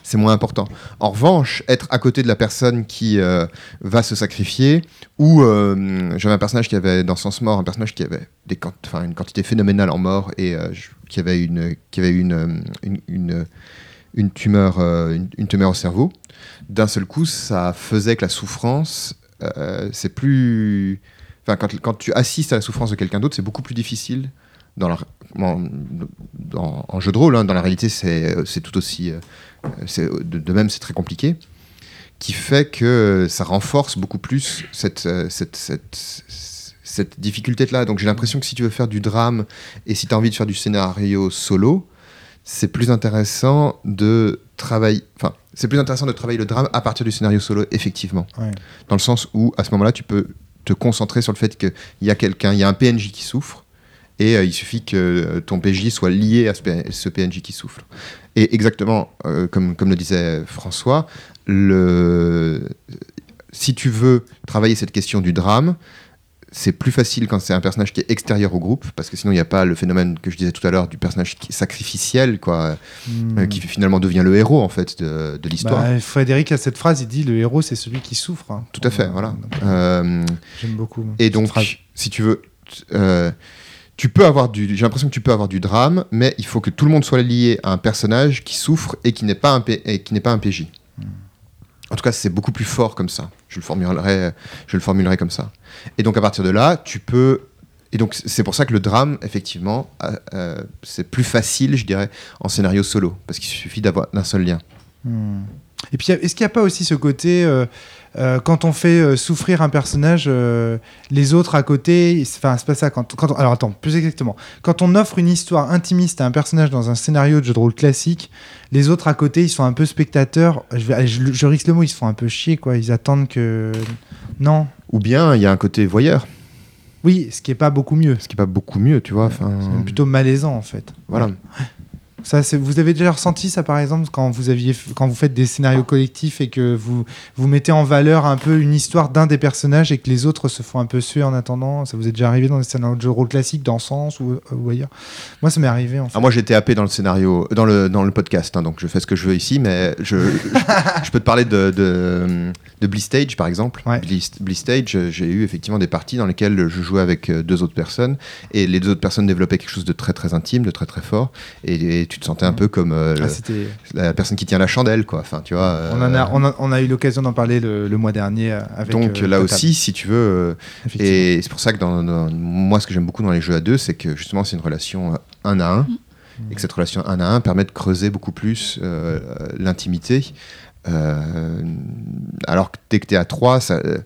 c'est moins important. En revanche, être à côté de la personne qui euh, va se sacrifier, ou euh, j'avais un personnage qui avait, dans Sens Mort, un personnage qui avait des une quantité phénoménale en mort et euh, qui avait une, une, tumeur, au cerveau. D'un seul coup, ça faisait que la souffrance, c'est plus. Quand, tu assistes à la souffrance de quelqu'un d'autre, c'est beaucoup plus difficile. En, jeu de rôle, hein. dans la réalité, c'est tout aussi. C'est- de, de même, c'est très compliqué. Qui fait que ça renforce beaucoup plus cette, euh, cette, cette, cette difficulté-là. Donc j'ai l'impression que si tu veux faire du drame et si tu as envie de faire du scénario solo, c'est plus intéressant de travailler. Enfin, c'est plus intéressant de travailler le drame à partir du scénario solo, effectivement. Ouais. Dans le sens où, à ce moment-là, tu peux te concentrer sur le fait qu'il y a quelqu'un, il y a un PNJ qui souffre, et euh, il suffit que euh, ton PJ soit lié à ce, PNJ qui souffre. Et exactement, euh, comme, comme le disait François, le... si tu veux travailler cette question du drame, c'est plus facile quand c'est un personnage qui est extérieur au groupe, parce que sinon il n'y a pas le phénomène que je disais tout à l'heure du personnage qui sacrificiel, quoi, Hmm. euh, qui finalement devient le héros en fait de, de l'histoire. Bah, Frédéric a cette phrase, il dit le héros c'est celui qui souffre. hein. Tout à fait, voilà. Euh, J'aime beaucoup. et donc, si tu veux, euh, tu peux avoir du. J'ai l'impression que tu peux avoir du drame, mais il faut que tout le monde soit lié à un personnage qui souffre et qui n'est pas un P- et qui n'est pas un PJ. En tout cas, c'est beaucoup plus fort comme ça. Je le formulerai, je le formulerai comme ça. Et donc à partir de là, tu peux. Et donc c'est pour ça que le drame, effectivement, euh, c'est plus facile, je dirais, en scénario solo, parce qu'il suffit d'avoir d'un seul lien. Hmm. Et puis, est-ce qu'il n'y a pas aussi ce côté, euh, euh, quand on fait euh, souffrir un personnage, les autres à côté, enfin, c'est pas ça. Quand, quand on- alors, attends, plus exactement. Quand on offre une histoire intimiste à un personnage dans un scénario de jeu de rôle classique, les autres à côté, ils sont un peu spectateurs. Je, vais, allez, je, je risque le mot, ils se font un peu chier, quoi. Ils attendent que. Non. Ou bien il y a un côté voyeur, Oui, ce qui est pas beaucoup mieux. ce qui est pas beaucoup mieux, tu vois. C'est plutôt malaisant, en fait. voilà. Ça, vous avez déjà ressenti ça, par exemple, quand vous, aviez, quand vous faites des scénarios collectifs et que vous, vous mettez en valeur un peu une histoire d'un des personnages et que les autres se font un peu suer en attendant? Ça vous est déjà arrivé dans des scénarios de jeu rôle classiques, dans Sens ou, ou ailleurs? Moi, ça m'est arrivé, en fait. Ah, moi j'étais happé dans le scénario, dans le, dans le podcast, hein, donc je fais ce que je veux ici, mais je, je, je peux te parler de, de, de Blistage par exemple. Ouais. Blis- Blistage, euh, j'ai eu effectivement des parties dans lesquelles je jouais avec euh, deux autres personnes et les deux autres personnes développaient quelque chose de très très intime, de très très fort et, et tu te sentais un peu comme euh, Ah, le- la personne qui tient la chandelle, quoi. Enfin, tu vois. on, en a, euh, on, a, on a eu l'occasion d'en parler le, le mois dernier euh, avec. donc euh, là Total, aussi, si tu veux, euh, et c'est pour ça que dans, dans- moi, ce que j'aime beaucoup dans les jeux à deux, c'est que justement, c'est une relation un à un, et que cette relation un à un permet de creuser beaucoup plus euh, l'intimité. Euh, alors que dès que tu es à trois, ça, euh,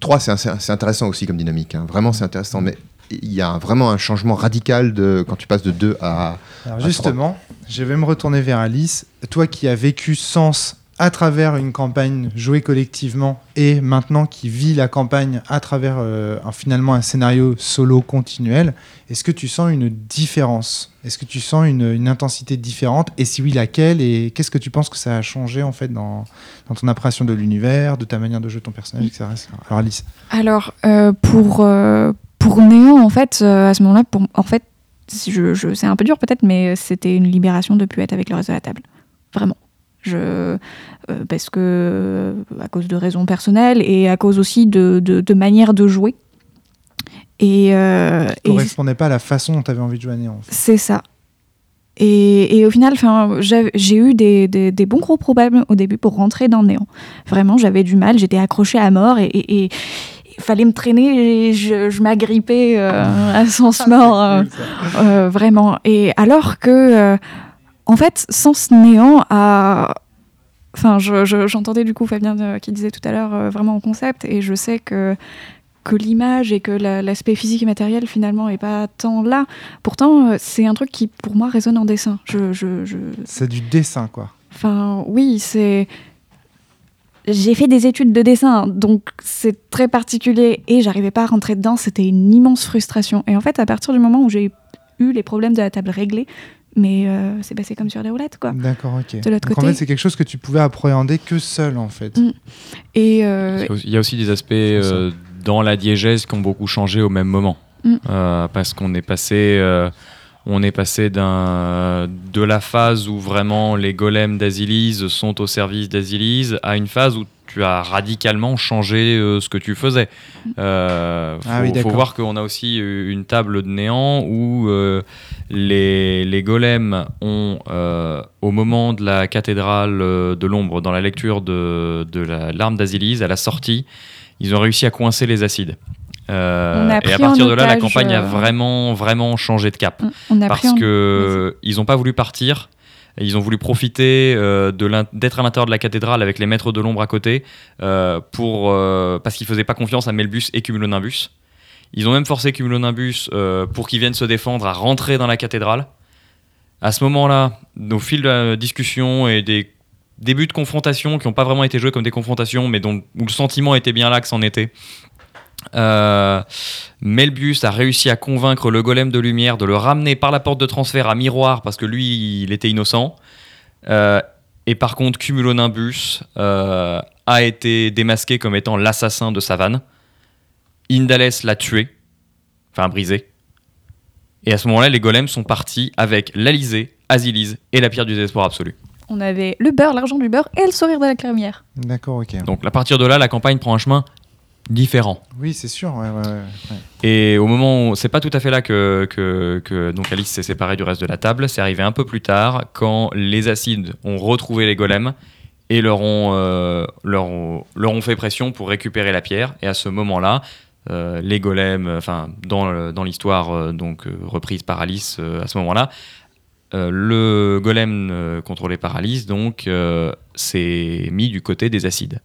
trois, c'est un- c'est intéressant aussi comme dynamique. hein. Vraiment, c'est intéressant, mais il y a vraiment un changement radical de, quand tu passes de 2 à. Alors à justement, je vais me retourner vers Alice. Toi qui as vécu Sens à travers une campagne jouée collectivement et maintenant qui vit la campagne à travers euh, un- finalement un scénario solo continuel, est-ce que tu sens une différence? Est-ce que tu sens une, une intensité différente? Et si oui, laquelle? Et qu'est-ce que tu penses que ça a changé en fait dans, dans ton appréciation de l'univers, de ta manière de jouer ton personnage, etc. Alors Alice, Alors, euh, pour, euh, pour Néon, en fait, euh, à ce moment-là, pour, en fait, si je, je- c'est un peu dur peut-être, mais c'était une libération de plus être avec le reste de la table. Vraiment. Je, euh, parce que, à cause de raisons personnelles et à cause aussi de, de, de manière de jouer. Et, euh, ça et correspondait pas à la façon dont tu avais envie de jouer à Néant. en fait. c'est ça. Et, et au final, j'ai eu des, des- des bons gros problèmes au début pour rentrer dans néant. Vraiment, j'avais du mal, j'étais accrochée à mort et il fallait me traîner et je, je m'agrippais euh, à sens mort, euh, euh, vraiment. Et alors que, euh, en fait, Sens Néant a. Enfin, je- je- j'entendais du coup Fabien euh, qui disait tout à l'heure euh, vraiment en concept, et je sais que, que l'image et que la- l'aspect physique et matériel finalement est pas tant là. Pourtant, euh, c'est un truc qui pour moi résonne en dessin. Je, je, je- C'est du dessin, quoi. Enfin, oui, c'est. J'ai fait des études de dessin, donc c'est très particulier et j'arrivais pas à rentrer dedans. C'était une immense frustration. Et en fait, à partir du moment où j'ai eu les problèmes de la table réglés, mais euh, c'est passé comme sur des roulettes, quoi. D'accord, ok. De l'autre Donc, en côté- fait, c'est quelque chose que tu pouvais appréhender que seul, en fait. Mm. Et euh, Il y a aussi des aspects euh, dans la diégèse qui ont beaucoup changé au même moment. Mm. Euh, parce qu'on est passé, euh, on est passé d'un, de la phase où vraiment les golems d'Asilis sont au service d'Asilis à une phase où tu as radicalement changé euh, ce que tu faisais. Euh, faut, Ah oui, faut voir qu'on a aussi une table de néant où euh, les, les golems ont, euh, au moment de la cathédrale de l'ombre, dans la lecture de, de la- l'arme d'Asilis, à la sortie, ils ont réussi à coincer les acides. Euh, et à partir de là, la campagne a euh, vraiment, vraiment changé de cap. on a Parce pris en- que ils n'ont pas voulu partir. Ils ont voulu profiter euh, d'être à l'intérieur de la cathédrale avec les maîtres de l'ombre à côté pour, parce qu'ils faisaient pas confiance à Melbus et Cumulonimbus. Ils ont même forcé Cumulonimbus pour qu'il vienne se défendre à rentrer dans la cathédrale. À ce moment-là, au fil de la discussion et des débuts de confrontation qui n'ont pas vraiment été joués comme des confrontations, mais dont, où le sentiment était bien là que c'en était, euh, Melbus a réussi à convaincre le golem de lumière de le ramener par la porte de transfert à miroir parce que lui, il était innocent. Euh, et par contre, Cumulonimbus euh, a été démasqué comme étant l'assassin de Savane. Indales l'a tué, enfin brisé. Et à ce moment-là, les golems sont partis avec l'Alizé, Azilise et la pierre du désespoir absolu. On avait le beurre, l'argent du beurre et le sourire de la crémière. D'accord, ok. Donc à partir de là, la campagne prend un chemin différent. Oui, c'est sûr. Ouais, ouais, ouais, ouais. Et au moment où c'est pas tout à fait là que, que, que donc Alice s'est séparée du reste de la table, c'est arrivé un peu plus tard quand les acides ont retrouvé les golems et leur ont, euh, leur ont, leur ont fait pression pour récupérer la pierre. Et à ce moment-là, euh, les golems, euh, enfin dans, dans l'histoire donc reprise par Alice euh, à ce moment-là, le golem contrôlé par Alice donc s'est mis du côté des acides.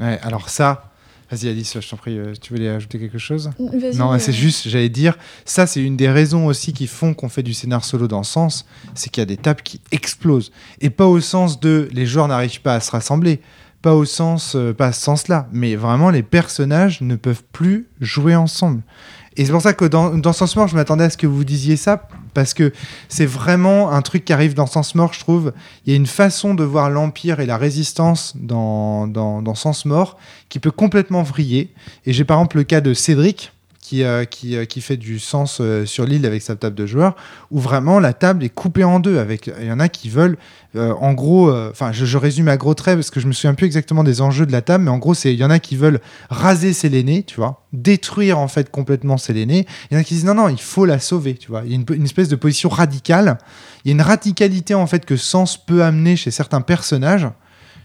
Ouais, alors ça, vas-y Alice, je t'en prie, euh, tu voulais ajouter quelque chose Non, c'est juste, j'allais dire, ça c'est une des raisons aussi qui font qu'on fait du scénar solo dans ce sens, c'est qu'il y a des tables qui explosent. Et pas au sens de les joueurs n'arrivent pas à se rassembler, pas au sens, euh, pas à ce sens-là, mais vraiment les personnages ne peuvent plus jouer ensemble. Et c'est pour ça que dans, dans Sens Mort, je m'attendais à ce que vous disiez ça, parce que c'est vraiment un truc qui arrive dans Sens Mort, je trouve. Il y a une façon de voir l'Empire et la résistance dans, dans, Sens Mort qui peut complètement vriller. Et j'ai par exemple le cas de Cédric, qui, euh, qui, euh, qui fait du sens euh, sur l'île avec sa table de joueurs, où vraiment la table est coupée en deux. Avec, il y en a qui veulent, en gros, enfin, je, résume à gros traits parce que je me souviens plus exactement des enjeux de la table, mais en gros, c'est il y en a qui veulent raser Séléné, tu vois, détruire en fait complètement Séléné. Il y en a qui disent non, non, il faut la sauver, tu vois. Il y a une, une espèce de position radicale. Il y a une radicalité en fait que Sens peut amener chez certains personnages.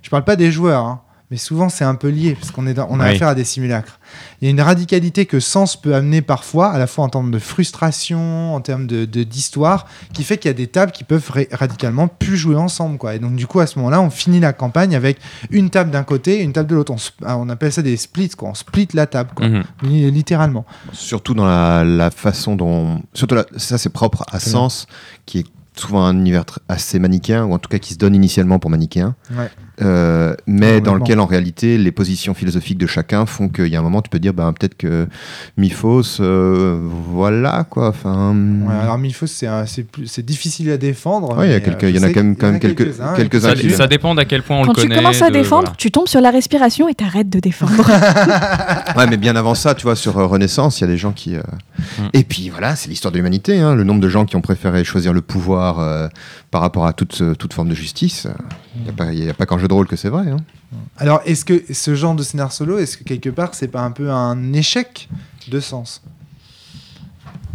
Je parle pas des joueurs, hein, mais souvent c'est un peu lié parce qu'on est dans- on a Oui. affaire à des simulacres. Il y a une radicalité que Sens peut amener parfois, à la fois en termes de frustration, en termes de de- d'histoire, qui fait qu'il y a des tables qui peuvent ré- radicalement plus jouer ensemble. Quoi. Et donc du coup, à ce moment-là, on finit la campagne avec une table d'un côté et une table de l'autre. On, sp- on appelle ça des splits, quoi. on split la table, quoi. Mhm. Li- littéralement. Surtout dans la, la façon dont. Surtout là, ça, c'est propre à Sens, qui est souvent un univers assez manichéen, ou en tout cas qui se donne initialement pour manichéen, Ouais. euh, mais dans lequel en réalité les positions philosophiques de chacun font qu'il y a un moment tu peux dire ben, peut-être que Miphos, euh, voilà quoi. Enfin, Ouais, alors Miphos, c'est difficile à défendre. Il y quelques- euh, il y en a quand même- quand même quelques- quelques-uns, quelques-uns Ça, qui- qui- ça dépend d'à quel point on Quand le tu connaît. commences à de- défendre, voilà. tu tombes sur la respiration et t'arrêtes de défendre. (laughs) Ouais, mais bien avant ça, tu vois, sur Renaissance, il y a des gens qui. euh, Mm. Et puis voilà, c'est l'histoire de l'humanité. hein, le nombre de gens qui ont préféré choisir le pouvoir euh, par rapport à toute, toute forme de justice. Il n'y a, pas- y a pas qu'en jeu de rôle que c'est vrai. hein. Alors, est-ce que ce genre de scénar solo, est-ce que quelque part, c'est pas un peu un échec de sens?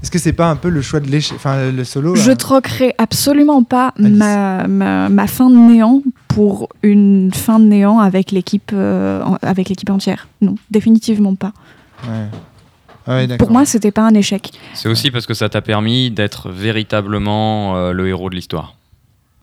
Est-ce que c'est pas un peu le choix de l'échec Enfin, le solo. Je hein? troquerai absolument pas ma, ma, ma fin de néant pour une fin de néant avec l'équipe euh, en- avec l'équipe entière. Non, définitivement pas. Ouais. Ah ouais. Pour moi, c'était pas un échec. C'est aussi parce que ça t'a permis d'être véritablement euh, le héros de l'histoire.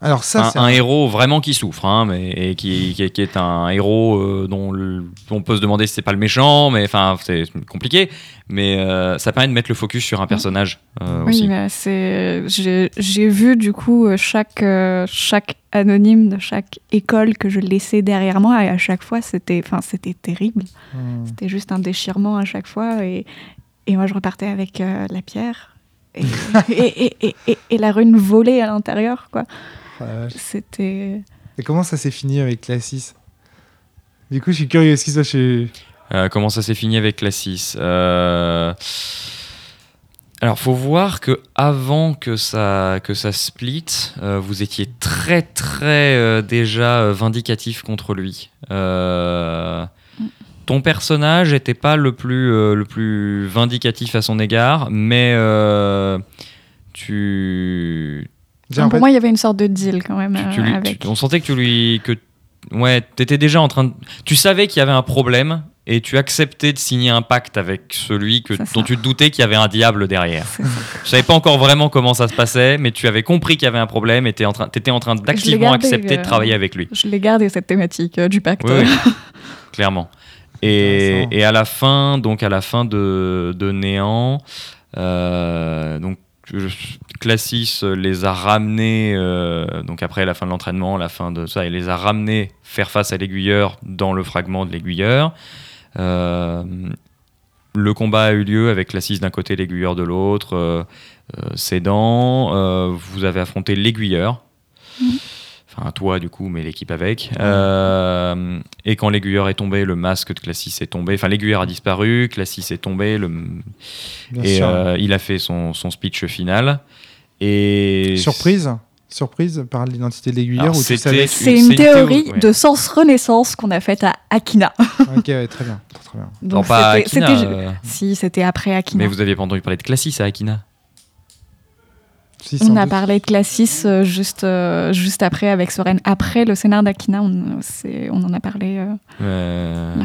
Alors, ça, un, c'est un héros vraiment qui souffre, hein, mais, et qui, qui- qui est un héros euh, dont le- on peut se demander si c'est pas le méchant, mais enfin c'est compliqué. Mais euh, ça permet de mettre le focus sur un personnage euh, Oui, aussi. mais c'est j'ai j'ai vu du coup euh, chaque chaque anonyme de chaque école que je laissais derrière moi et à chaque fois c'était enfin c'était terrible. Hmm. C'était juste un déchirement à chaque fois et et moi je repartais avec euh, la pierre et, et, et, et, et- et la rune volée à l'intérieur, quoi. Oh. C'était. Et comment ça s'est fini avec la 6 Du coup, je suis curieux. Est-ce soit chez. Euh, comment ça s'est fini avec la 6 Euh, Alors, faut voir que avant que ça, que ça split, euh, vous étiez très, très euh, déjà vindicatif contre lui. Euh, Ton personnage n'était pas le plus, euh, le plus vindicatif à son égard, mais euh, tu, Un pour moi, il y avait une sorte de deal quand même tu- tu lui- avec. tu- on sentait que tu lui que ouais t'étais déjà en train de tu savais qu'il y avait un problème et tu acceptais de signer un pacte avec celui que, dont tu te doutais qu'il y avait un diable derrière je savais pas encore vraiment comment ça se passait mais tu avais compris qu'il y avait un problème et étais en train t'étais en train d'activement accepter de euh, travailler avec lui Je l'ai gardé cette thématique euh, du pacte. oui, oui, (laughs) clairement. Et, et à la fin, donc à la fin de, de Néant, euh, donc Classis les a ramenés, euh, donc après la fin de l'entraînement, la fin de ça, il les a ramenés faire face à l'aiguilleur dans le fragment de l'aiguilleur. Euh, le combat a eu lieu avec Classis d'un côté, l'aiguilleur de l'autre, euh, euh, cédant. Euh, vous avez affronté l'aiguilleur. Enfin, toi, du coup, mais l'équipe avec. Euh, et quand l'aiguilleur est tombé, le masque de Classis est tombé. Enfin, l'aiguilleur a disparu, Classis est tombé. Le... Bien Et sûr. euh, il a fait son, son speech final. Et Surprise Surprise par l'identité de l'aiguilleur C'est une, une théorie théorie, ouais. de sens renaissance qu'on a faite à Akina. Ok, ouais, très bien. Très, très bien. Non, Donc pas c'était- Akina. euh, Si, c'était après Akina. Mais vous aviez pas entendu parler de Classis à Akina Si, On a doute. parlé de Classis euh, juste, euh, juste après avec Soren. Après le scénar d'Akina, on, en a parlé. Euh,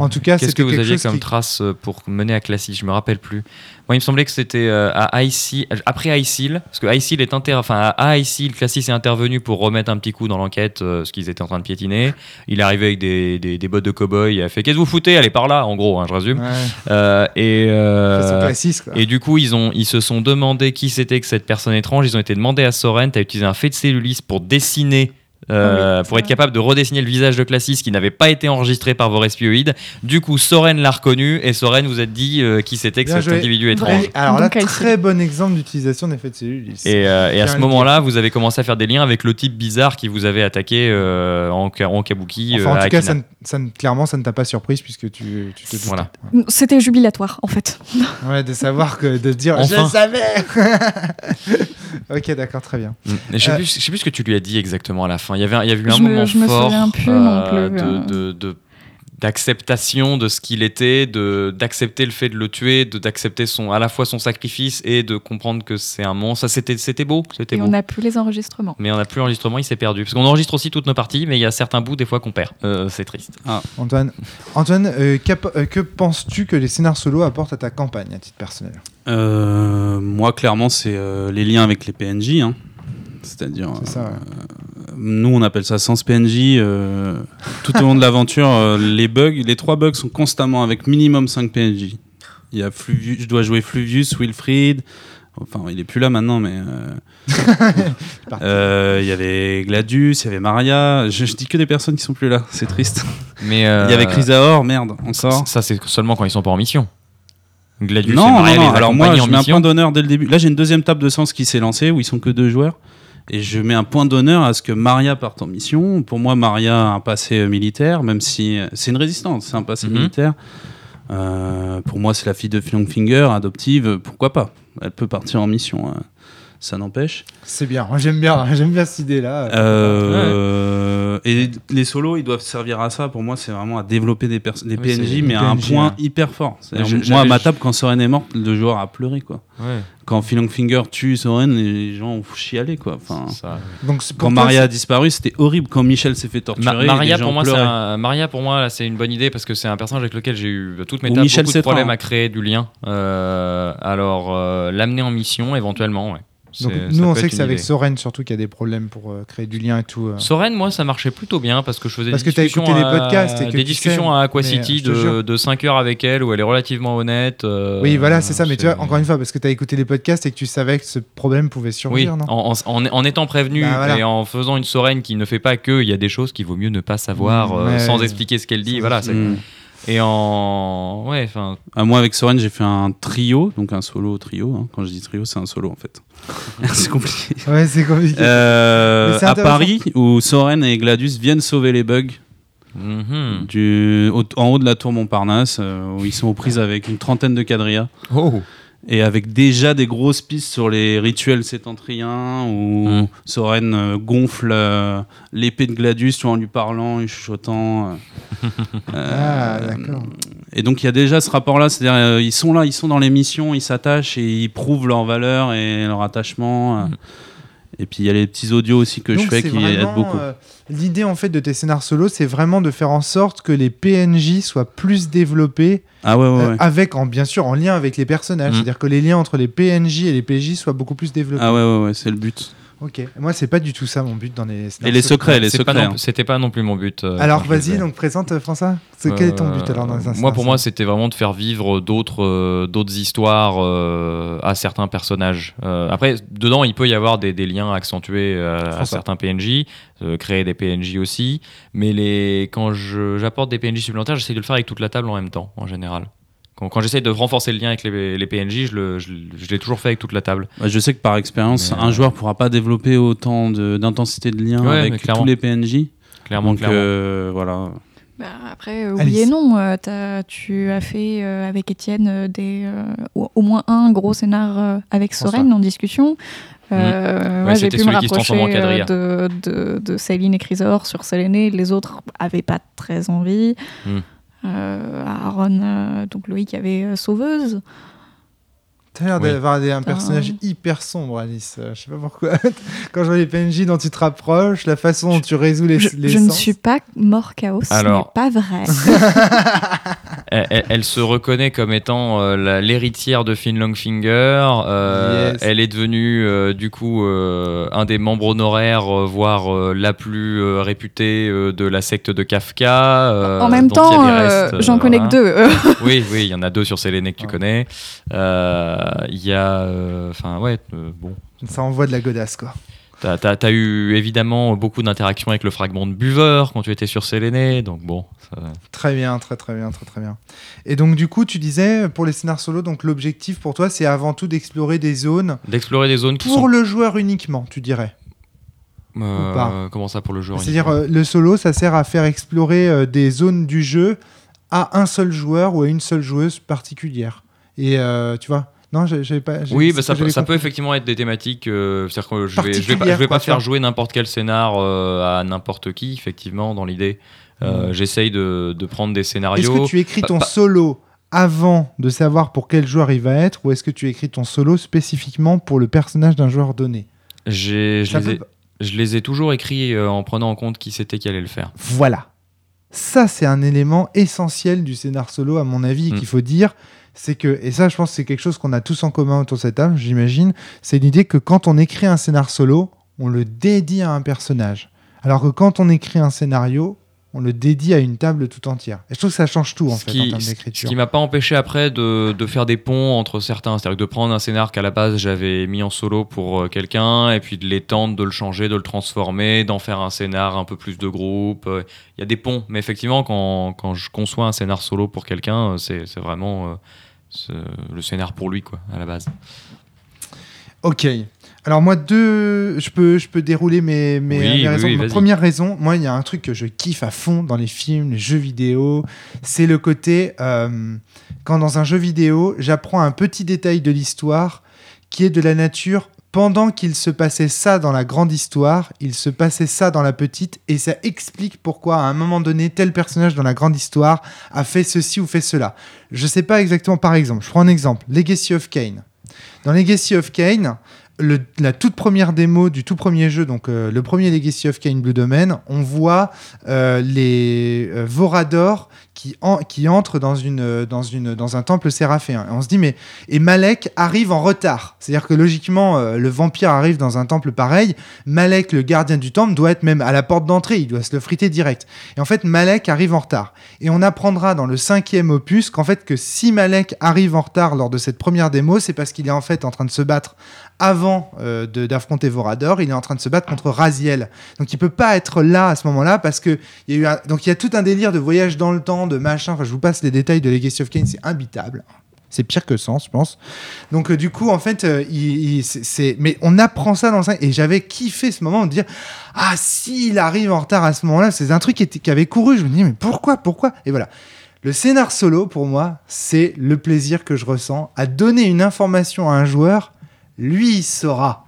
En tout cas, Qu'est-ce que vous aviez comme qui- trace euh, pour mener à Classis Je me rappelle plus. Moi, il me semblait que c'était euh, à Iceal, après Iceal, parce que Iceal est inter... enfin, à Iceal, Classis est intervenu pour remettre un petit coup dans l'enquête, euh, ce qu'ils étaient en train de piétiner. Il est arrivé avec des, des, des bottes de cow-boy, il a fait Qu'est-ce que vous foutez? Allez par là, en gros, hein, je résume. Ouais, Euh, et, euh, classique, du coup, ils, ont, ils se sont demandé qui c'était que cette personne étrange. Ils ont été demandés à Soren, tu as utilisé un fait de cellulis pour dessiner. Euh, Ah oui, pour être capable de redessiner le visage de Classis qui n'avait pas été enregistré par vos respioïdes. Du coup, Soren l'a reconnu et Soren vous a dit euh, qui c'était que cet individu étrange. Et alors là, Donc, très bon exemple d'utilisation d'effets de cellules. Et, euh, et à ce moment-là, vous avez commencé à faire des liens avec le type bizarre qui vous avait attaqué euh, en, en kabuki. Enfin, euh, en à tout cas, ça, ne- ça ne- clairement, ça ne t'a pas surprise puisque tu, tu te doutais. Voilà. C'était jubilatoire, en fait. (laughs) Ouais, de savoir que de dire Enfin. je savais. (laughs) ok, d'accord, très bien. Mm. Je sais, Euh, plus, je sais plus ce que tu lui as dit exactement à la fin. Il y avait, un- il y avait eu un Je me- moment je me fort souviens plus non plus, de- euh. de- de- d'acceptation de ce qu'il était, de d'accepter le fait de le tuer, de d'accepter son à la fois son sacrifice et de comprendre que c'est un monstre. Ça c'était c'était beau, c'était beau. on n'a plus les enregistrements. Mais on n'a plus l'enregistrement, il s'est perdu. Parce qu'on enregistre aussi toutes nos parties, mais il y a certains bouts des fois qu'on perd. Euh, c'est triste. Antoine, Antoine euh, euh, que penses-tu que les scénars solo apportent à ta campagne à titre personnel? Euh, moi, clairement, c'est euh, les liens avec les PNJ. hein. C'est-à-dire, C'est ça. ouais. Nous, on appelle ça sans PNJ. euh, tout au long de l'aventure, euh, les bugs, les trois bugs sont constamment avec minimum 5 PNJ. Il y a Fluvius, je dois jouer Fluvius, Wilfried. Enfin, il est plus là maintenant, mais euh, (laughs) euh, il y avait Gladius, il y avait Maria. Je, je dis que des personnes qui sont plus là, c'est triste. Mais euh, Il y avait Chrysaor, merde, Ça, encore. ça, c'est seulement quand ils sont pas en mission. Gladius et Non, Maria non, non. les Alors moi, je mets un point d'honneur dès le début. Là, j'ai une deuxième table de sens qui s'est lancée où ils sont que deux joueurs. Et je mets un point d'honneur à ce que Maria parte en mission. Pour moi, Maria a un passé euh, militaire, même si euh, c'est une résistance, c'est un passé Mhm. militaire. Euh, pour moi, c'est la fille de Finger, adoptive. Pourquoi pas? Elle peut partir en mission. euh, ça n'empêche. C'est bien, j'aime bien, (laughs) j'aime bien cette idée-là. Euh, Et les solos, ils doivent servir à ça. Pour moi, c'est vraiment à développer des, des Oui, PNJ, mais à un point ouais. hyper fort. Moi, à ma table, quand Soren est morte, le joueur a pleuré. Quoi. Ouais, Quand Finger tue Soren, les gens ont chialé. Quoi. Enfin, ça, Donc, quand toi, Maria a disparu, c'était horrible. Quand Michel s'est fait torturer, Ma- Maria, les gens pour moi, un- Maria, pour moi, là, c'est une bonne idée parce que c'est un personnage avec lequel j'ai eu toutes mes tables Michel beaucoup de problèmes hein. à créer du lien. Euh, alors, euh, l'amener en mission, éventuellement, ouais. Donc, nous, on sait que c'est avec. Soren surtout qu'il y a des problèmes pour euh, créer du lien et tout. euh. Soren, moi, ça marchait plutôt bien parce que je faisais Parce des que discussions, écouté les à- podcasts et que des tu discussions sais, à Aqua mais, City je te de, de 5 heures avec elle où elle est relativement honnête. euh, Oui, voilà, c'est ça. Mais tu vois, encore une fois, parce que tu as écouté les podcasts et que tu savais que ce problème pouvait Oui, surgir, non? en, en- en étant prévenu Bah, voilà. et en faisant une Soren qui ne fait pas que, il y a des choses qu'il vaut mieux ne pas savoir Mmh, euh, ouais, sans expliquer ce qu'elle dit. Voilà, c'est- Mm. Et en. Ouais, enfin. Ah, moi, avec Soren, j'ai fait un trio, donc un solo trio. hein. Quand je dis trio, c'est un solo en fait. (laughs) c'est compliqué. Ouais, c'est compliqué. Euh, à. Paris, où Soren et Gladius viennent sauver les bugs mhm. du, au- en haut de la tour Montparnasse, euh, où ils sont aux prises avec une trentaine de quadrillas. Oh Et avec déjà des grosses pistes sur les rituels sétentriens, où Mm. Soren euh, gonfle euh, l'épée de Gladius tu vois, en lui parlant, en chuchotant. euh. (laughs) Ah, Euh, d'accord. et donc il y a déjà ce rapport-là, c'est-à-dire euh, ils sont là, ils sont dans les missions, ils s'attachent et ils prouvent leur valeur et leur attachement. euh. Et puis il y a les petits audios aussi que je fais qui vraiment, aident beaucoup. euh, L'idée en fait de tes scénars solo, c'est vraiment de faire en sorte que les PNJ soient plus développés, Ah ouais, ouais, euh, ouais. avec, en, bien sûr, en lien avec les personnages. Mm. C'est-à-dire que les liens entre les PNJ et les PJ soient beaucoup plus développés. Ah ouais, ouais, ouais, c'est le but. Ok. Moi, c'est pas du tout ça mon but dans les. Et les secrets, les secrets. hein. C'était pas non plus mon but. euh, Alors, vas-y, donc présente euh, François. C'est quel est ton but Euh, alors dans les Moi, pour moi, c'était vraiment de faire vivre d'autres euh, d'autres histoires euh, à certains personnages. Euh, après, dedans, il peut y avoir des, des liens accentués euh, à certains PNJ, euh, créer des PNJ aussi. Mais les, quand j'apporte des PNJ supplémentaires, j'essaie de le faire avec toute la table en même temps, en général. Quand, quand j'essaie de renforcer le lien avec les, les PNJ, je le- je je l'ai toujours fait avec toute la table. Bah, je sais que par expérience, un euh, joueur pourra pas développer autant de- d'intensité de, lien Ouais, avec tous les PNJ. Clairement, Donc clairement. euh, voilà. Bah, après, euh, oui et non. euh, t'as- tu as fait euh, avec Étienne euh, des, euh, au, moins un gros scénar euh, avec. Soren en discussion. Euh, moi, j'ai c'était pu me celui qui se rapprocher euh, de, de, de Céline et Chrysor sur Séléné. Les autres avaient pas très envie. Hmm. Euh, Aaron, euh, donc Loïc avait euh, Oui. d'avoir un personnage hyper sombre, Alice. Euh, je sais pas pourquoi. (laughs) Quand je vois les PNJ dont tu te rapproches, la façon dont tu résous les, Je, les je ne suis pas mort chaos, ce Alors. n'est pas vrai. (laughs) (laughs) elle, elle- elle se reconnaît comme étant euh, l'héritière de Finn Longfinger. Euh, Yes. Elle est devenue euh, du coup euh, un des membres honoraires, euh, voire euh, la plus euh, réputée euh, de la secte de Kafka. euh, en même temps, euh, j'en connais que deux. Oui, oui, il y en a deux sur Séléné que tu Ah. connais. Euh, Il y a, euh, enfin ouais, euh, bon. Ça envoie de la godasse, quoi. T'as as, eu évidemment beaucoup d'interactions avec le fragment de buveur quand tu étais sur Séléné, donc bon. ça- Très bien, très très bien, très très bien. Et donc du coup, tu disais pour les scénars solo, donc l'objectif pour toi, c'est avant tout d'explorer des zones D'explorer des zones qui pour sont. le joueur uniquement, tu dirais. euh, ou pas comment ça pour le joueur C'est-à-dire euh, le solo, ça sert à faire explorer euh, des zones du jeu à un seul joueur ou à une seule joueuse particulière. Et euh, tu vois, non, j'ai- pas. Oui, bah, ça, peut, ça effectivement être des thématiques. euh, C'est-à-dire que je vais, je vais pas, je vais faire jouer n'importe quel scénar euh, à n'importe qui, effectivement, dans l'idée. Euh, Mm. J'essaye de, de prendre des Est-ce scénarios. que tu écris ton solo avant de savoir pour quel joueur il va être, ou est-ce que tu écris ton solo spécifiquement pour le personnage d'un joueur donné? Je, les ai, peut- je les ai toujours écrits euh, en prenant en compte qui c'était qui allait le faire. Voilà. Ça, c'est un élément essentiel du scénar solo, à mon avis, Mm. qu'il faut dire. C'est que, et ça, je pense que c'est quelque chose qu'on a tous en commun autour de cette table, j'imagine, c'est l'idée que quand on écrit un scénar solo, on le dédie à un personnage. Alors que quand on écrit un scénario, on le dédie à une table tout entière. Et je trouve que ça change tout, en ce fait, qui, en termes ce- ce d'écriture. qui m'a pas empêché après de, de faire des ponts entre certains. C'est-à-dire de prendre un scénar qu'à la base j'avais mis en solo pour euh, quelqu'un, et puis de l'étendre, de le changer, de le transformer, d'en faire un scénar un peu plus de groupe. Euh, Il y a des ponts. Mais effectivement, quand, quand je conçois un scénar solo pour quelqu'un, euh, c'est c'est vraiment c'est le scénar pour lui, quoi, à la base. Ok. Alors moi, deux, je peux, je peux dérouler mes, mes, Oui, mes raisons. oui, Ma vas-y. première raison, moi, il y a un truc que je kiffe à fond dans les films, les jeux vidéo, c'est le côté euh, quand dans un jeu vidéo, j'apprends un petit détail de l'histoire qui est de la nature. Pendant qu'il se passait ça dans la grande histoire, il se passait ça dans la petite, et ça explique pourquoi à un moment donné, tel personnage dans la grande histoire a fait ceci ou fait cela. Je sais pas exactement, par exemple, je prends un exemple, Legacy of Kain. Dans Legacy of Kain, le- la toute première démo du tout premier jeu, donc euh, le premier Legacy of Kain Blue Domain, on voit euh, les euh, Vorador qui, en- qui entrent dans, une, dans, une, dans un temple séraphéen. Et on se dit, mais. Et Malek arrive en retard. C'est-à-dire que logiquement, euh, le vampire arrive dans un temple pareil. Malek, le gardien du temple, doit être même à la porte d'entrée. Il doit se le friter direct. Et en fait, Malek arrive en retard. Et on apprendra dans le cinquième opus qu'en fait, que si Malek arrive en retard lors de cette première démo, c'est parce qu'il est en fait en train de se battre avant euh, d'affronter Vorador, il est en train de se battre contre Raziel. Donc il peut pas être là à ce moment-là parce que il y a eu un- donc il y a tout un délire de voyage dans le temps, de machin. Enfin, je vous passe les détails de Legacy of Kain, c'est imbitable. C'est pire que ça, je pense. Donc, euh, du coup, en fait, euh, il- il- c'est-. Mais on apprend ça dans le 5. Et j'avais kiffé ce moment de dire Ah, s'il arrive en retard à ce moment-là, c'est un truc qui, qui avait couru. Je me dis Mais pourquoi Pourquoi? Et voilà. Le scénar solo, pour moi, c'est le plaisir que je ressens à donner une information à un joueur. Lui, il saura.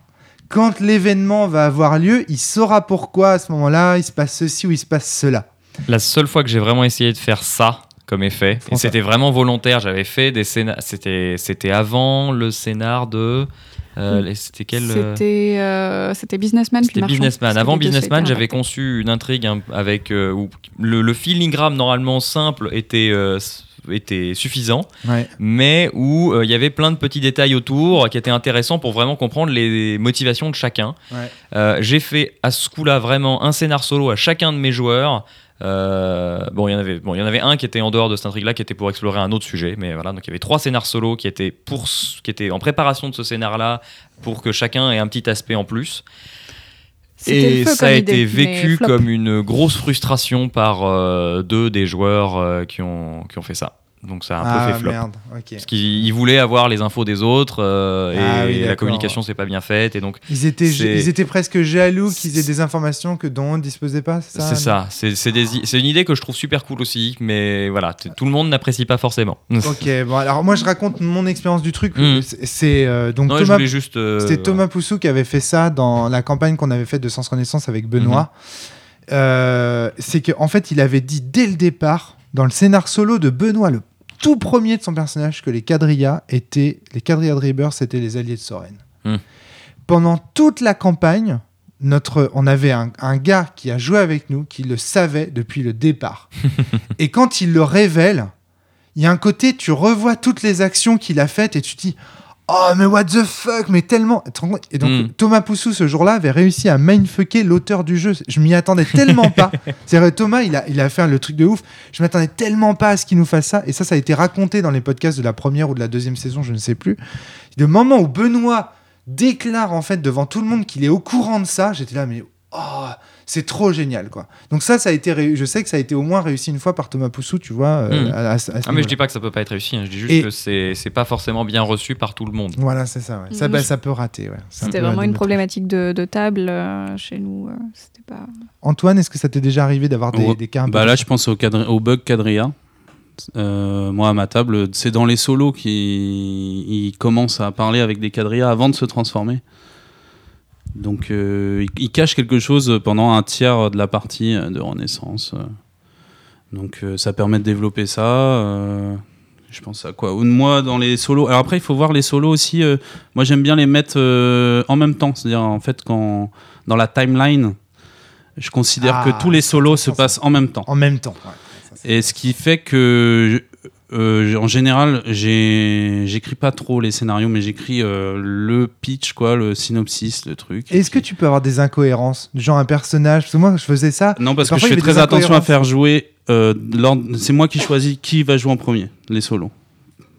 Quand l'événement va avoir lieu, il saura pourquoi à ce moment-là, il se passe ceci ou il se passe cela. La seule fois que j'ai vraiment essayé de faire ça comme effet, et c'était vraiment volontaire, j'avais fait des scénars. C'était, c'était avant le scénar de. Euh, c'était quel. euh, C'était euh, c'était Businessman C'était. Businessman. Avant Businessman, j'avais conçu une intrigue un- avec euh, où le, le filigrane normalement simple était euh, était suffisant, Ouais. mais où euh, il y avait plein de petits détails autour qui étaient intéressants pour vraiment comprendre les motivations de chacun. Ouais. Euh, J'ai fait à ce coup-là vraiment un scénar solo à chacun de mes joueurs. Euh, bon, il y en avait, bon, il y en avait un qui était en dehors de cette intrigue-là, qui était pour explorer un autre sujet, mais voilà, donc il y avait trois scénars solo qui étaient pour, qui étaient en préparation de ce scénar-là, pour que chacun ait un petit aspect en plus. Et ça a été vécu comme une grosse frustration par euh, deux des joueurs euh, qui, ont, qui ont fait ça. Donc ça a un ah, peu fait flop. merde. Parce qu'ils ils voulaient avoir les infos des autres euh, et Ah oui, la communication s'est pas bien faite et donc Ils étaient, C'est- ils étaient presque jaloux qu'ils aient des informations que dont on ne disposait pas, c'est ça c'est ça. C'est c'est des c'est une idée que je trouve super cool aussi, mais voilà, tout le monde n'apprécie pas forcément. (laughs) Ok, bon, alors moi je raconte mon expérience du truc. Mm. C'est- C'est euh, donc Non, Thomas, juste. euh, c'était Thomas Poussou qui avait fait ça dans la campagne qu'on avait faite de Sens Renaissance avec Benoît. Mhm. Euh, c'est qu'en fait, il avait dit dès le départ, dans le scénar solo de Benoît, le tout premier de son personnage, que les quadrillas étaient, les quadrillas Rebirth, c'était les alliés de Soren. Mhm. Pendant toute la campagne, notre, on avait un, un gars qui a joué avec nous, qui le savait depuis le départ. (laughs) et quand il le révèle, il y a un côté, tu revois toutes les actions qu'il a faites et tu te dis Oh, mais what the fuck, mais tellement. Et donc, Mm. Thomas Poussou, ce jour-là, avait réussi à mindfucker l'auteur du jeu. Je m'y attendais tellement pas. (laughs) C'est-à-dire, Thomas, il a, il a fait le truc de ouf. Je m'attendais tellement pas à ce qu'il nous fasse ça. Et ça, ça a été raconté dans les podcasts de la première ou de la deuxième saison, je ne sais plus. Le moment où Benoît déclare, en fait, devant tout le monde qu'il est au courant de ça, j'étais là, mais. Oh, c'est trop génial, quoi. Donc, ça, ça a été. ré- Je sais que ça a été au moins réussi une fois par Thomas Poussou, tu vois. euh, Mm. à- à- à ce Ah mais je dis pas que ça peut pas être réussi, hein, je dis juste Et- que c'est c'est pas forcément bien reçu par tout le monde. Voilà, c'est ça. ouais. Ça, Oui. bah, ça peut rater. Ouais. C'est un C'était peu vraiment une problématique de, de table euh, chez nous. euh, C'était pas. Antoine, est-ce que ça t'est déjà arrivé d'avoir des, Ouais. des cas un peu Bah là, je pense au, cadre- au bug quadrilla. Euh, moi, à ma table, c'est dans les solos qu'il commence à parler avec des quadrillas avant de se transformer. Donc, euh, il, il cache quelque chose pendant un tiers de la partie de Renaissance. Donc, euh, ça permet de développer ça. euh, je pense à quoi? Ou Moi, dans les solos. Alors après, il faut voir les solos aussi. euh, moi, j'aime bien les mettre euh, en même temps. C'est-à-dire, en fait, quand dans la timeline, je considère Ah, que tous les solos se passent en même temps. en même temps. ouais. Ça, c'est- Et ce qui fait que, euh, en général, j'écris pas trop les scénarios, mais j'écris euh, le pitch, quoi, le synopsis, le truc. Est-ce que tu peux avoir des incohérences? Du genre un personnage? Parce que moi, je faisais ça. Non, parce que je fais très attention à faire jouer. euh, C'est moi qui choisis qui va jouer en premier, les solos.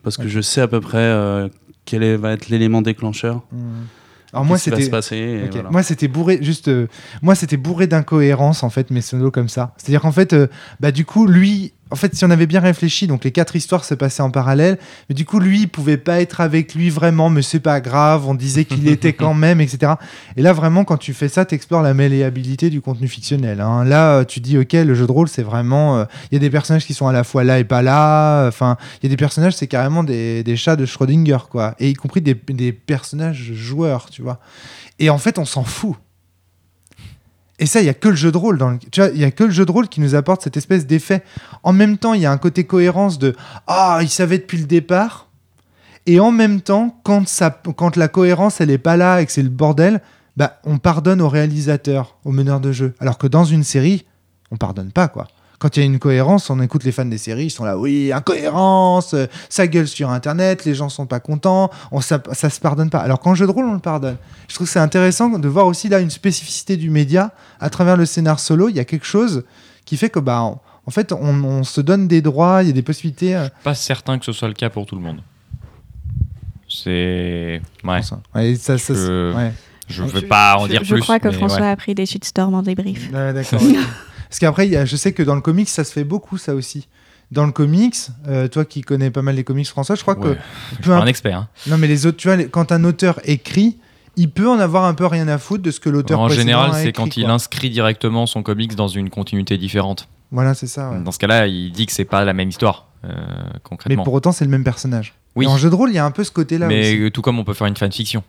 Parce que je sais à peu près quel est- va être l'élément déclencheur. Hmm. Alors moi, qu'est-ce qui va c'était. se passer. et Ok. voilà. Moi, c'était bourré, juste. euh, moi, c'était bourré d'incohérences, en fait, mes solos comme ça. C'est-à-dire qu'en fait, euh, bah, du coup, lui. En fait, si on avait bien réfléchi, donc les quatre histoires se passaient en parallèle, mais du coup, lui, il pouvait pas être avec lui vraiment, mais c'est pas grave, on disait qu'il était (laughs) quand même, etc. Et là, vraiment, quand tu fais ça, tu explores la malléabilité du contenu fictionnel. hein. Là, euh, tu dis, ok, le jeu de rôle, c'est vraiment. euh, Il y a des personnages qui sont à la fois là et pas là. Enfin, il y a des personnages, c'est carrément des, des chats de Schrödinger, quoi. Et y compris des, des personnages joueurs, tu vois. Et en fait, on s'en fout. Et ça, il y a que le jeu de rôle. Dans le- Tu vois, il y a que le jeu de rôle qui nous apporte cette espèce d'effet. En même temps, il y a un côté cohérence de ah, il savait depuis le départ. Et en même temps, quand la cohérence elle est pas là et que c'est le bordel, bah on pardonne au réalisateur, au meneur de jeu. Alors que dans une série, on pardonne pas quoi. Quand il y a une cohérence, on écoute les fans des séries, ils sont là, oui, incohérence, euh, ça gueule sur Internet, les gens sont pas contents, on, ça, ça se pardonne pas. Alors qu'en jeu de rôle, on le pardonne. Je trouve que c'est intéressant de voir aussi là une spécificité du média à travers le scénar solo. Il y a quelque chose qui fait que, bah, on- en fait, on, on se donne des droits, il y a des possibilités. euh, Pas certain que ce soit le cas pour tout le monde. C'est ouais. ça. Ouais, ça- ça- Je- ouais. Je veux pas en je, dire je plus. crois que mais François ouais. a pris des shitstorms en débrief. Ouais, d'accord. (laughs) Parce qu'après, il y a- je sais que dans le comics, ça se fait beaucoup, ça aussi. dans le comics, euh, toi qui connais pas mal les comics français, je crois Ouais. que Je suis pas un expert. hein. non mais les autres, tu vois, les- quand un auteur écrit, il peut en avoir un peu rien à foutre de ce que l'auteur En général, c'est quand il inscrit directement son comics dans une continuité différente. Voilà, c'est ça. ouais. Dans ce cas-là, il dit que c'est pas la même histoire, euh, Mais concrètement. pour autant, c'est le même personnage. Oui. Et en jeu de rôle, il y a un peu ce côté-là mais aussi. tout comme on peut faire une fanfiction.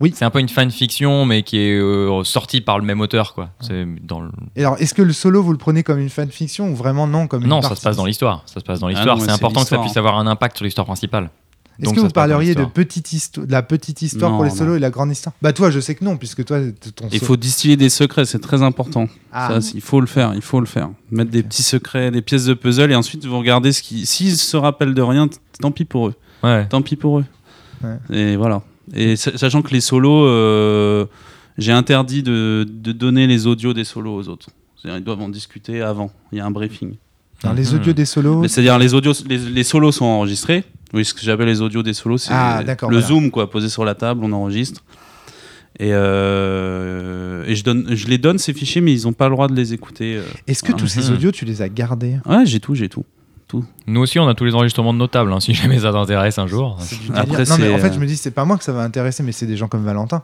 Oui. C'est un peu une fanfiction, mais qui est euh, sortie par le même auteur, quoi. C'est dans le... Et alors, est-ce que le solo, vous le prenez comme une fanfiction ou vraiment non comme une Non, ça se passe dans l'histoire. Ça se passe dans Ah l'histoire. c'est important que ça puisse avoir un impact sur l'histoire principale. Est-ce que vous parleriez de, petite histo- de la petite histoire pour les solos non. et la grande histoire? Bah toi, je sais que non, puisque toi, ton Il faut distiller des secrets, c'est très important. Ah. Ça, il faut le faire, il faut le faire. Mettre des petits secrets, des pièces de puzzle, et ensuite vous regardez ce qui. S'ils se rappellent de rien, tant pis pour eux. Ouais. Tant pis pour eux. Ouais. Et voilà. Et sa- sachant que les solos, euh, j'ai interdit de, de donner les audios des solos aux autres. C'est-à-dire, ils doivent en discuter avant. Il y a un briefing. les audios des solos. C'est-à-dire les audios, les, les solos sont enregistrés. Oui, ce que j'appelle les audios des solos, c'est Ah, le voilà. zoom quoi, posé sur la table, on enregistre. Et, euh, et je, donne, je les donne ces fichiers, mais ils n'ont pas le droit de les écouter. euh. Est-ce que Ah. tous ces Mhm. audios, tu les as gardés? Ouais, j'ai tout, j'ai tout. Nous aussi, on a tous les enregistrements de notables, hein, si jamais ça t'intéresse un jour. C'est du Après, non, mais en fait, euh, je me dis, c'est pas moi que ça va intéresser, mais c'est des gens comme Valentin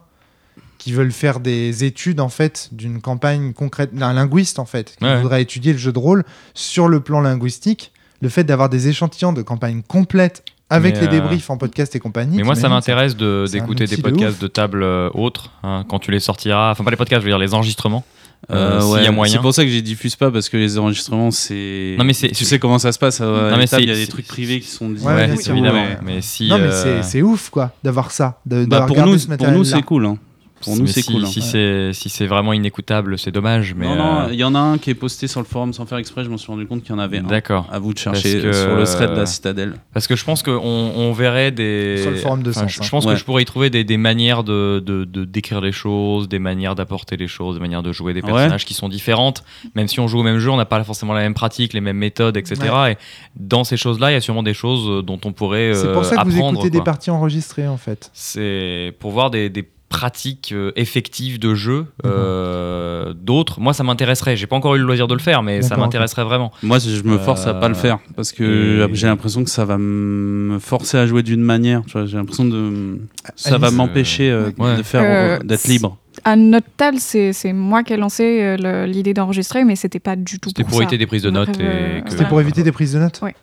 qui veulent faire des études en fait d'une campagne concrète, d'un linguiste en fait, qui Ouais. voudrait étudier le jeu de rôle sur le plan linguistique. Le fait d'avoir des échantillons de campagne complète avec Mais, les euh, débriefs en podcast et compagnie. Mais moi, ça m'intéresse de- d'écouter des de podcasts ouf. de, table euh, autres, hein, quand tu les sortiras. Enfin, pas les podcasts, je veux dire les enregistrements. Euh, Euh, s'il ouais, y a moyen. C'est pour ça que je les diffuse pas parce que les enregistrements, c'est. Non, mais c'est- Tu sais comment ça se passe à Non, il y a des trucs privés qui sont dit. Ouais, évidemment. ouais. Mais si. Non, mais euh, c'est- c'est ouf quoi d'avoir ça. De, Bah, pour nous, ce pour nous, c'est cool. hein. Pour nous, c'est si, cool. hein. Si c'est si c'est vraiment inécoutable, c'est dommage. Mais non, non, euh, il y en a un qui est posté sur le forum sans faire exprès. Je m'en suis rendu compte qu'il y en avait un. D'accord. À vous de chercher que- sur le thread de la citadelle. Parce que je pense qu'on on verrait des. Sur le forum de Enfin, Sens, je, je pense Ouais. que je pourrais y trouver des, des manières de, de, de décrire les choses, des manières d'apporter les choses, des manières de jouer des Ouais. personnages qui sont différentes. Même si on joue au même jeu, on n'a pas forcément la même pratique, les mêmes méthodes, etc. Et dans ces choses-là, il y a sûrement des choses euh, dont on pourrait C'est euh, pour ça que vous écoutez des quoi. parties enregistrées en fait. C'est pour voir des, des pratiques euh, effectives de jeu Mhm. euh, d'autres. Moi, ça m'intéresserait. J'ai pas encore eu le loisir de le faire, mais ça m'intéresserait vraiment. Moi, je me force à pas le Euh, faire parce que et- j'ai l'impression que ça va me forcer à jouer d'une manière. tu vois, J'ai l'impression de ça va m'empêcher euh, ouais. de faire d'être libre. À notre table, c'est c'est moi qui ai lancé l'idée d'enregistrer, mais c'était pas du tout C'était pour, pour ça. éviter des prises de notes Euh, que- C'était pour éviter des prises de notes Ouais.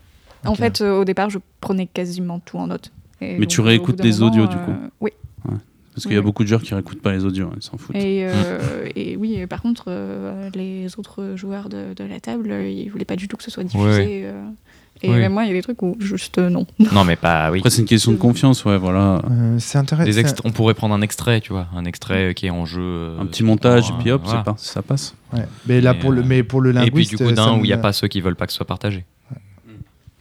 En fait, euh, au départ, je prenais quasiment tout en note. Et Mais donc, tu réécoutes moment, audios, du coup. Oui. Parce qu'il y a beaucoup de joueurs qui réécoutent pas les audios, hein, ils s'en foutent. Et, euh, (laughs) et oui, et par contre, euh, les autres joueurs de, de la table, ils voulaient pas du tout que ce soit diffusé. Ouais. euh, et Oui. même moi, il y a des trucs où juste non. (laughs) Non, mais pas. Oui. Après, c'est une question de confiance, ouais, voilà. Euh, C'est intéressant. On pourrait prendre un extrait, tu vois, un extrait qui est en jeu. Un petit montage, et puis hop, voilà. c'est pas- ça passe. Ouais. Mais là, Mais, pour le, mais pour le Et linguiste. puis du coup, d'un où il n'y a pas ceux qui veulent pas que ce soit partagé.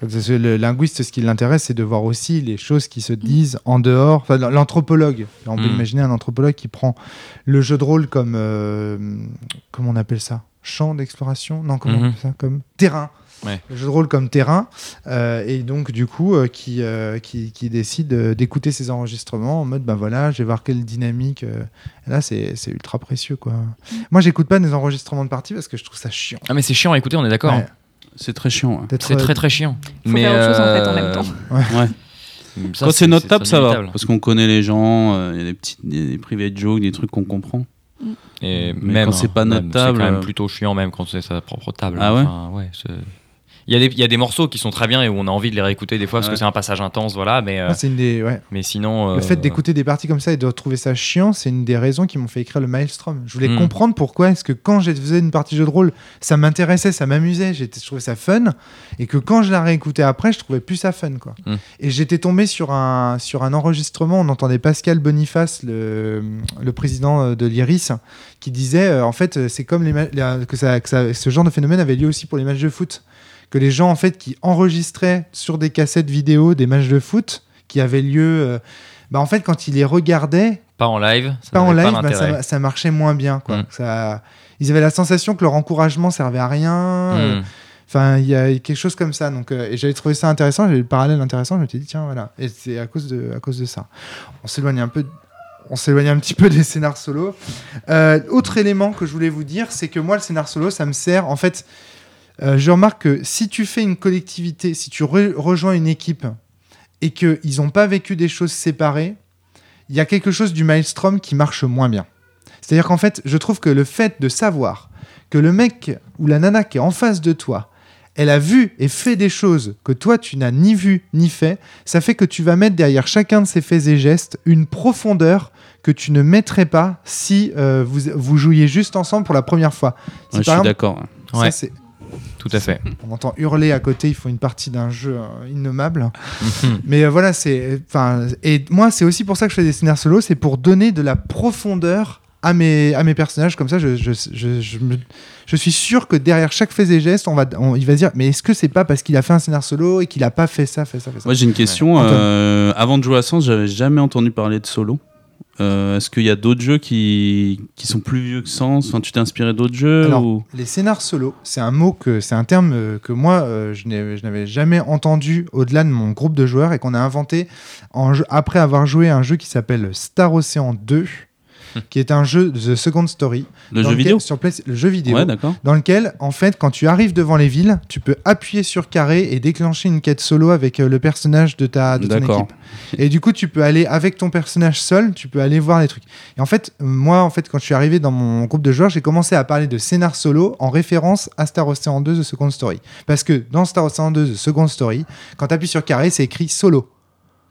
Parce que le linguiste, ce qui l'intéresse, c'est de voir aussi les choses qui se disent en dehors. Enfin, l'anthropologue. On peut Mm. imaginer un anthropologue qui prend le jeu de rôle comme. euh, comment on appelle ça? Champ d'exploration? Non, comment on Mhm. appelle ça? Comme terrain. Ouais. Le jeu de rôle comme terrain. euh, et donc, du coup, euh, qui, euh, qui, qui décide d'écouter ses enregistrements en mode ben voilà, je vais voir quelle dynamique. euh. Là, c'est ultra précieux, quoi. Moi, j'écoute pas des enregistrements de parties parce que je trouve ça chiant. Ah, mais c'est chiant à écouter, on est d'accord. Ouais. hein. C'est très chiant. ouais. D'être- C'est très très chiant. Faut mais faire autre chose en fait en euh, même temps. Ouais. ça, Quand c'est notre table, ça va. Parce qu'on connaît les gens, euh, il y a des petits des private jokes, des trucs qu'on comprend. Et Mais même quand c'est hein, pas notre même, table, c'est quand euh, même plutôt chiant même quand c'est sa propre table. Ah ouais Enfin, ouais, il y, a des, il y a des morceaux qui sont très bien et où on a envie de les réécouter des fois parce Ouais. que c'est un passage intense, voilà. Mais, euh, une des. Ouais. mais sinon. Le euh, fait d'écouter des parties comme ça et de trouver ça chiant, c'est une des raisons qui m'ont fait écrire le Maelstrom. Je voulais Mm. comprendre pourquoi est-ce que quand je faisais une partie jeu de rôle, ça m'intéressait, ça m'amusait, je trouvais ça fun, et que quand je la réécoutais après, je trouvais plus ça fun. Quoi. Mm. Et j'étais tombé sur un, sur un enregistrement, on entendait Pascal Boniface, le, le président euh, de l'IRIS, qui disait euh, en fait, c'est comme les que, ça, que ça- ce genre de phénomène avait lieu aussi pour les matchs de foot. Que les gens en fait qui enregistraient sur des cassettes vidéo des matchs de foot qui avaient lieu. euh, bah en fait, quand ils les regardaient, Pas en live. Ça pas en live, bah, ça, ça marchait moins bien. Quoi. Mm. Ça, ils avaient la sensation que leur encouragement servait à rien. euh, Hmm. Enfin, il y a quelque chose comme ça. Donc, euh, et j'avais trouvé ça intéressant. J'avais le parallèle intéressant. Je me suis dit, tiens, voilà. Et c'est à cause de, à cause de ça. On s'éloigne un peu. On s'éloigne un petit peu des scénars solo. Euh, autre élément que je voulais vous dire, c'est que moi, le scénar solo, ça me sert. En fait, euh, je remarque que si tu fais une collectivité, si tu re- rejoins une équipe et qu'ils n'ont pas vécu des choses séparées, il y a quelque chose du maelstrom qui marche moins bien. C'est-à-dire qu'en fait, je trouve que le fait de savoir que le mec ou la nana qui est en face de toi, elle a vu et fait des choses que toi tu n'as ni vu ni fait, ça fait que tu vas mettre derrière chacun de ces faits et gestes une profondeur que tu ne mettrais pas si euh, vous, vous jouiez juste ensemble pour la première fois. Ouais, je suis d'accord. Ouais. Tout à fait. on entend hurler à côté, il faut une partie d'un jeu euh, innommable. (laughs) Mais euh, voilà, c'est. Enfin, et moi, c'est aussi pour ça que je fais des scénarios solo, c'est pour donner de la profondeur à mes, à mes personnages. Comme ça, je, je, je, je me- je suis sûr que derrière chaque fait et geste, on va, on- il va se dire Mais est-ce que c'est pas parce qu'il a fait un scénario solo et qu'il a pas fait ça, fait ça, fait ça? Moi j'ai une question. Euh, avant de jouer à Sens, j'avais jamais entendu parler de solo. Euh, Est-ce qu'il y a d'autres jeux qui, qui sont plus vieux que enfin, Tu t'es inspiré d'autres jeux Alors, ou... Les scénars solo, c'est un mot que c'est un terme euh, que moi euh, je n'avais jamais entendu au-delà de mon groupe de joueurs et qu'on a inventé en après avoir joué à un jeu qui s'appelle Star Ocean 2, qui est un jeu The Second Story. Le jeu vidéo sur Play- le jeu vidéo. Ouais, d'accord. dans lequel, en fait, quand tu arrives devant les villes, tu peux appuyer sur carré et déclencher une quête solo avec euh, le personnage de ta de ton équipe. Et du coup, tu peux aller avec ton personnage seul, tu peux aller voir les trucs. Et en fait, moi, en fait, quand je suis arrivé dans mon groupe de joueurs, j'ai commencé à parler de scénar solo en référence à Star Ocean 2 The Second Story. Parce que dans Star Ocean 2 The Second Story, quand tu appuies sur carré, c'est écrit solo.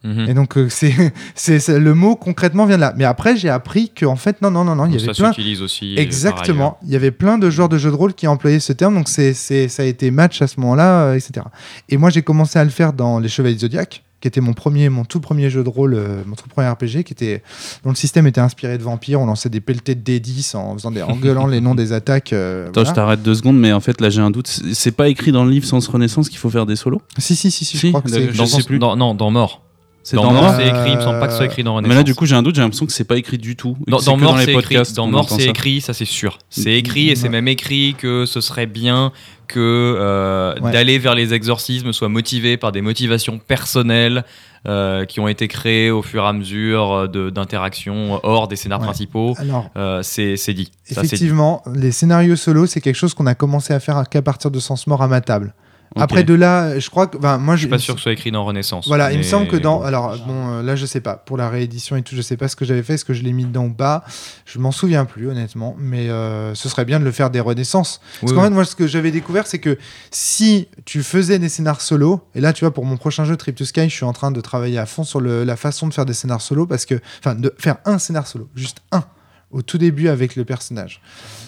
Mhm. Et donc, euh, (laughs) c'est c'est- le mot concrètement vient de là. Mais après, j'ai appris qu'en fait, non, non, non, non, il y Ça avait plein. s'utilise aussi. euh, Exactement. Il y avait plein de joueurs de jeux de rôle qui employaient ce terme, donc c'est, c'est, ça a été match à ce moment-là, euh, etc. Et moi, j'ai commencé à le faire dans Les Chevaliers Zodiac, qui était mon premier, mon tout premier jeu de rôle, euh, mon tout premier RPG, qui était, dont le système était inspiré de vampires. On lançait des pelletés de D10 en faisant des, en (laughs) gueulant les noms des attaques. euh, Attends, voilà. je t'arrête deux secondes, mais en fait là j'ai un doute. C'est pas écrit dans le livre Sens Renaissance qu'il faut faire des solos? Si, si, si, si, je crois que c'est. ailleurs. Je Dans, sais plus. dans- non, dans Mort. C'est dans, dans Mort, c'est écrit. Il me semble pas que ce soit écrit dans Renaissance. Mais là du coup j'ai un doute, j'ai l'impression que c'est pas écrit du tout. Dans, Mort, les c'est écrit. Dans Mort, c'est ça. écrit, ça c'est sûr. C'est écrit et c'est même écrit que ce serait bien que euh, Ouais. d'aller vers les exorcismes soit motivé par des motivations personnelles euh, qui ont été créées au fur et à mesure euh, de- d'interactions hors des scénars Ouais. principaux. Alors, Euh, c'est c'est dit. Ça, c'est dit. effectivement, les scénarios solo, c'est quelque chose qu'on a commencé à faire qu'à partir de Sens Mort à ma table. Après, de là, je crois que. enfin, moi, Je suis pas sûr que ce soit écrit dans Renaissance. Voilà, il me semble que dans. Alors, bon, euh, là, je sais pas. Pour la réédition et tout, je sais pas ce que j'avais fait, est-ce que je l'ai mis dedans ou pas. Je m'en souviens plus, honnêtement. Mais euh, ce serait bien de le faire des renaissances. Parce qu'en oui. fait, moi, ce que j'avais découvert, c'est que si tu faisais des scénars solo, et là, tu vois, pour mon prochain jeu, Trip to Sky, je suis en train de travailler à fond sur le- la façon de faire des scénars solo, parce que. Enfin, de faire un scénar solo, juste un, au tout début avec le personnage.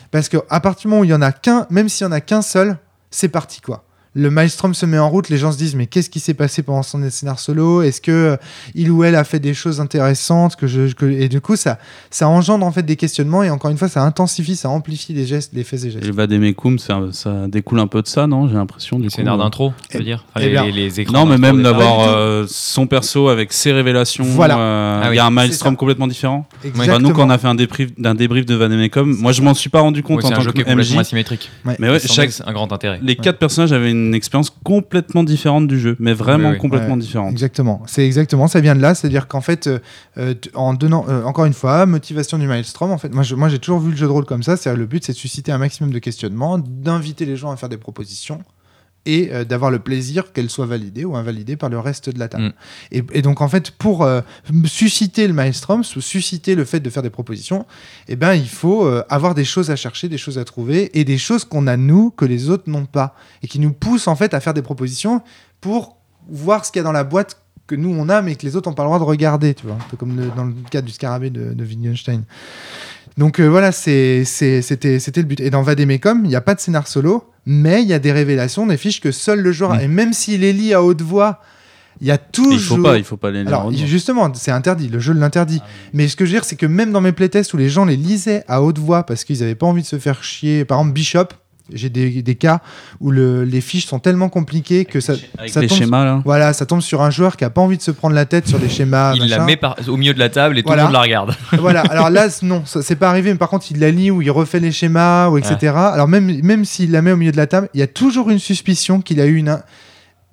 Parce que à partir du moment où il y en a qu'un, même s'il y en a qu'un seul, c'est parti, quoi le maelstrom se met en route, les gens se disent mais qu'est-ce qui s'est passé pendant son scénar solo? Est-ce que euh, il ou elle a fait des choses intéressantes que je, que- et du coup ça ça engendre en fait des questionnements et encore une fois ça intensifie, ça amplifie les gestes, les faits et Et gestes. le Vademecum, ça, ça découle un peu de ça, non J'ai l'impression du scénars euh, d'intro, tu veux Eh- dire? Enfin, eh les, les- les écrans Non, mais même d'avoir euh, son perso avec ses révélations. Voilà. euh, Ah oui, il y a un maelstrom complètement différent. Exactement. Enfin, nous, quand on a fait un débrief, d'un débrief de Vademecum, moi je m'en suis pas rendu compte Oui, en c'est un tant que complètement MJ. asymétrique. Ouais. Mais ouais, chaque, un grand intérêt. les quatre personnages avaient une expérience complètement différente du jeu, mais vraiment Oui, oui. complètement Ouais. différente. Exactement, c'est exactement, ça vient de là, c'est-à-dire qu'en fait, euh, euh, en donnant, euh, encore une fois, motivation du maelstrom, en fait, moi, je- moi j'ai toujours vu le jeu de rôle comme ça, c'est le but c'est de susciter un maximum de questionnements, d'inviter les gens à faire des propositions et euh, d'avoir le plaisir qu'elles soient validées ou invalidées par le reste de la table. Mm. Et, et donc en fait, pour euh, susciter le maelstrom, susciter le fait de faire des propositions, eh ben il faut euh, avoir des choses à chercher, des choses à trouver et des choses qu'on a nous que les autres n'ont pas et qui nous poussent en fait à faire des propositions pour voir ce qu'il y a dans la boîte que nous on a mais que les autres n'ont pas le droit de regarder, tu vois, un peu comme le- dans le cas du scarabée de, de Wittgenstein. Donc euh, voilà, c'est- c'est- c'était c'était le but. Et dans Vademecum, il n'y a pas de scénar solo, mais il y a des révélations, des fiches que seul le joueur, Mm. et même s'il les lit à haute voix, il y a Et toujours... Il faut pas, il faut pas les Alors lire. justement, c'est interdit, le jeu l'interdit. Mais ce que je veux dire, c'est que même dans mes playtests où les gens les lisaient à haute voix parce qu'ils n'avaient pas envie de se faire chier, par exemple Bishop, j'ai des, des cas où le- les fiches sont tellement compliquées que ça, Avec ça les tombe, schémas là. voilà, ça tombe sur un joueur qui a pas envie de se prendre la tête sur des schémas. il la met par- au milieu de la table et tout le monde la regarde. (laughs) voilà. Alors là, non, ça- c'est pas arrivé. Mais par contre, il la lit ou il refait les schémas ou etc. Alors même même s'il la met au milieu de la table, il y a toujours une suspicion qu'il a eu une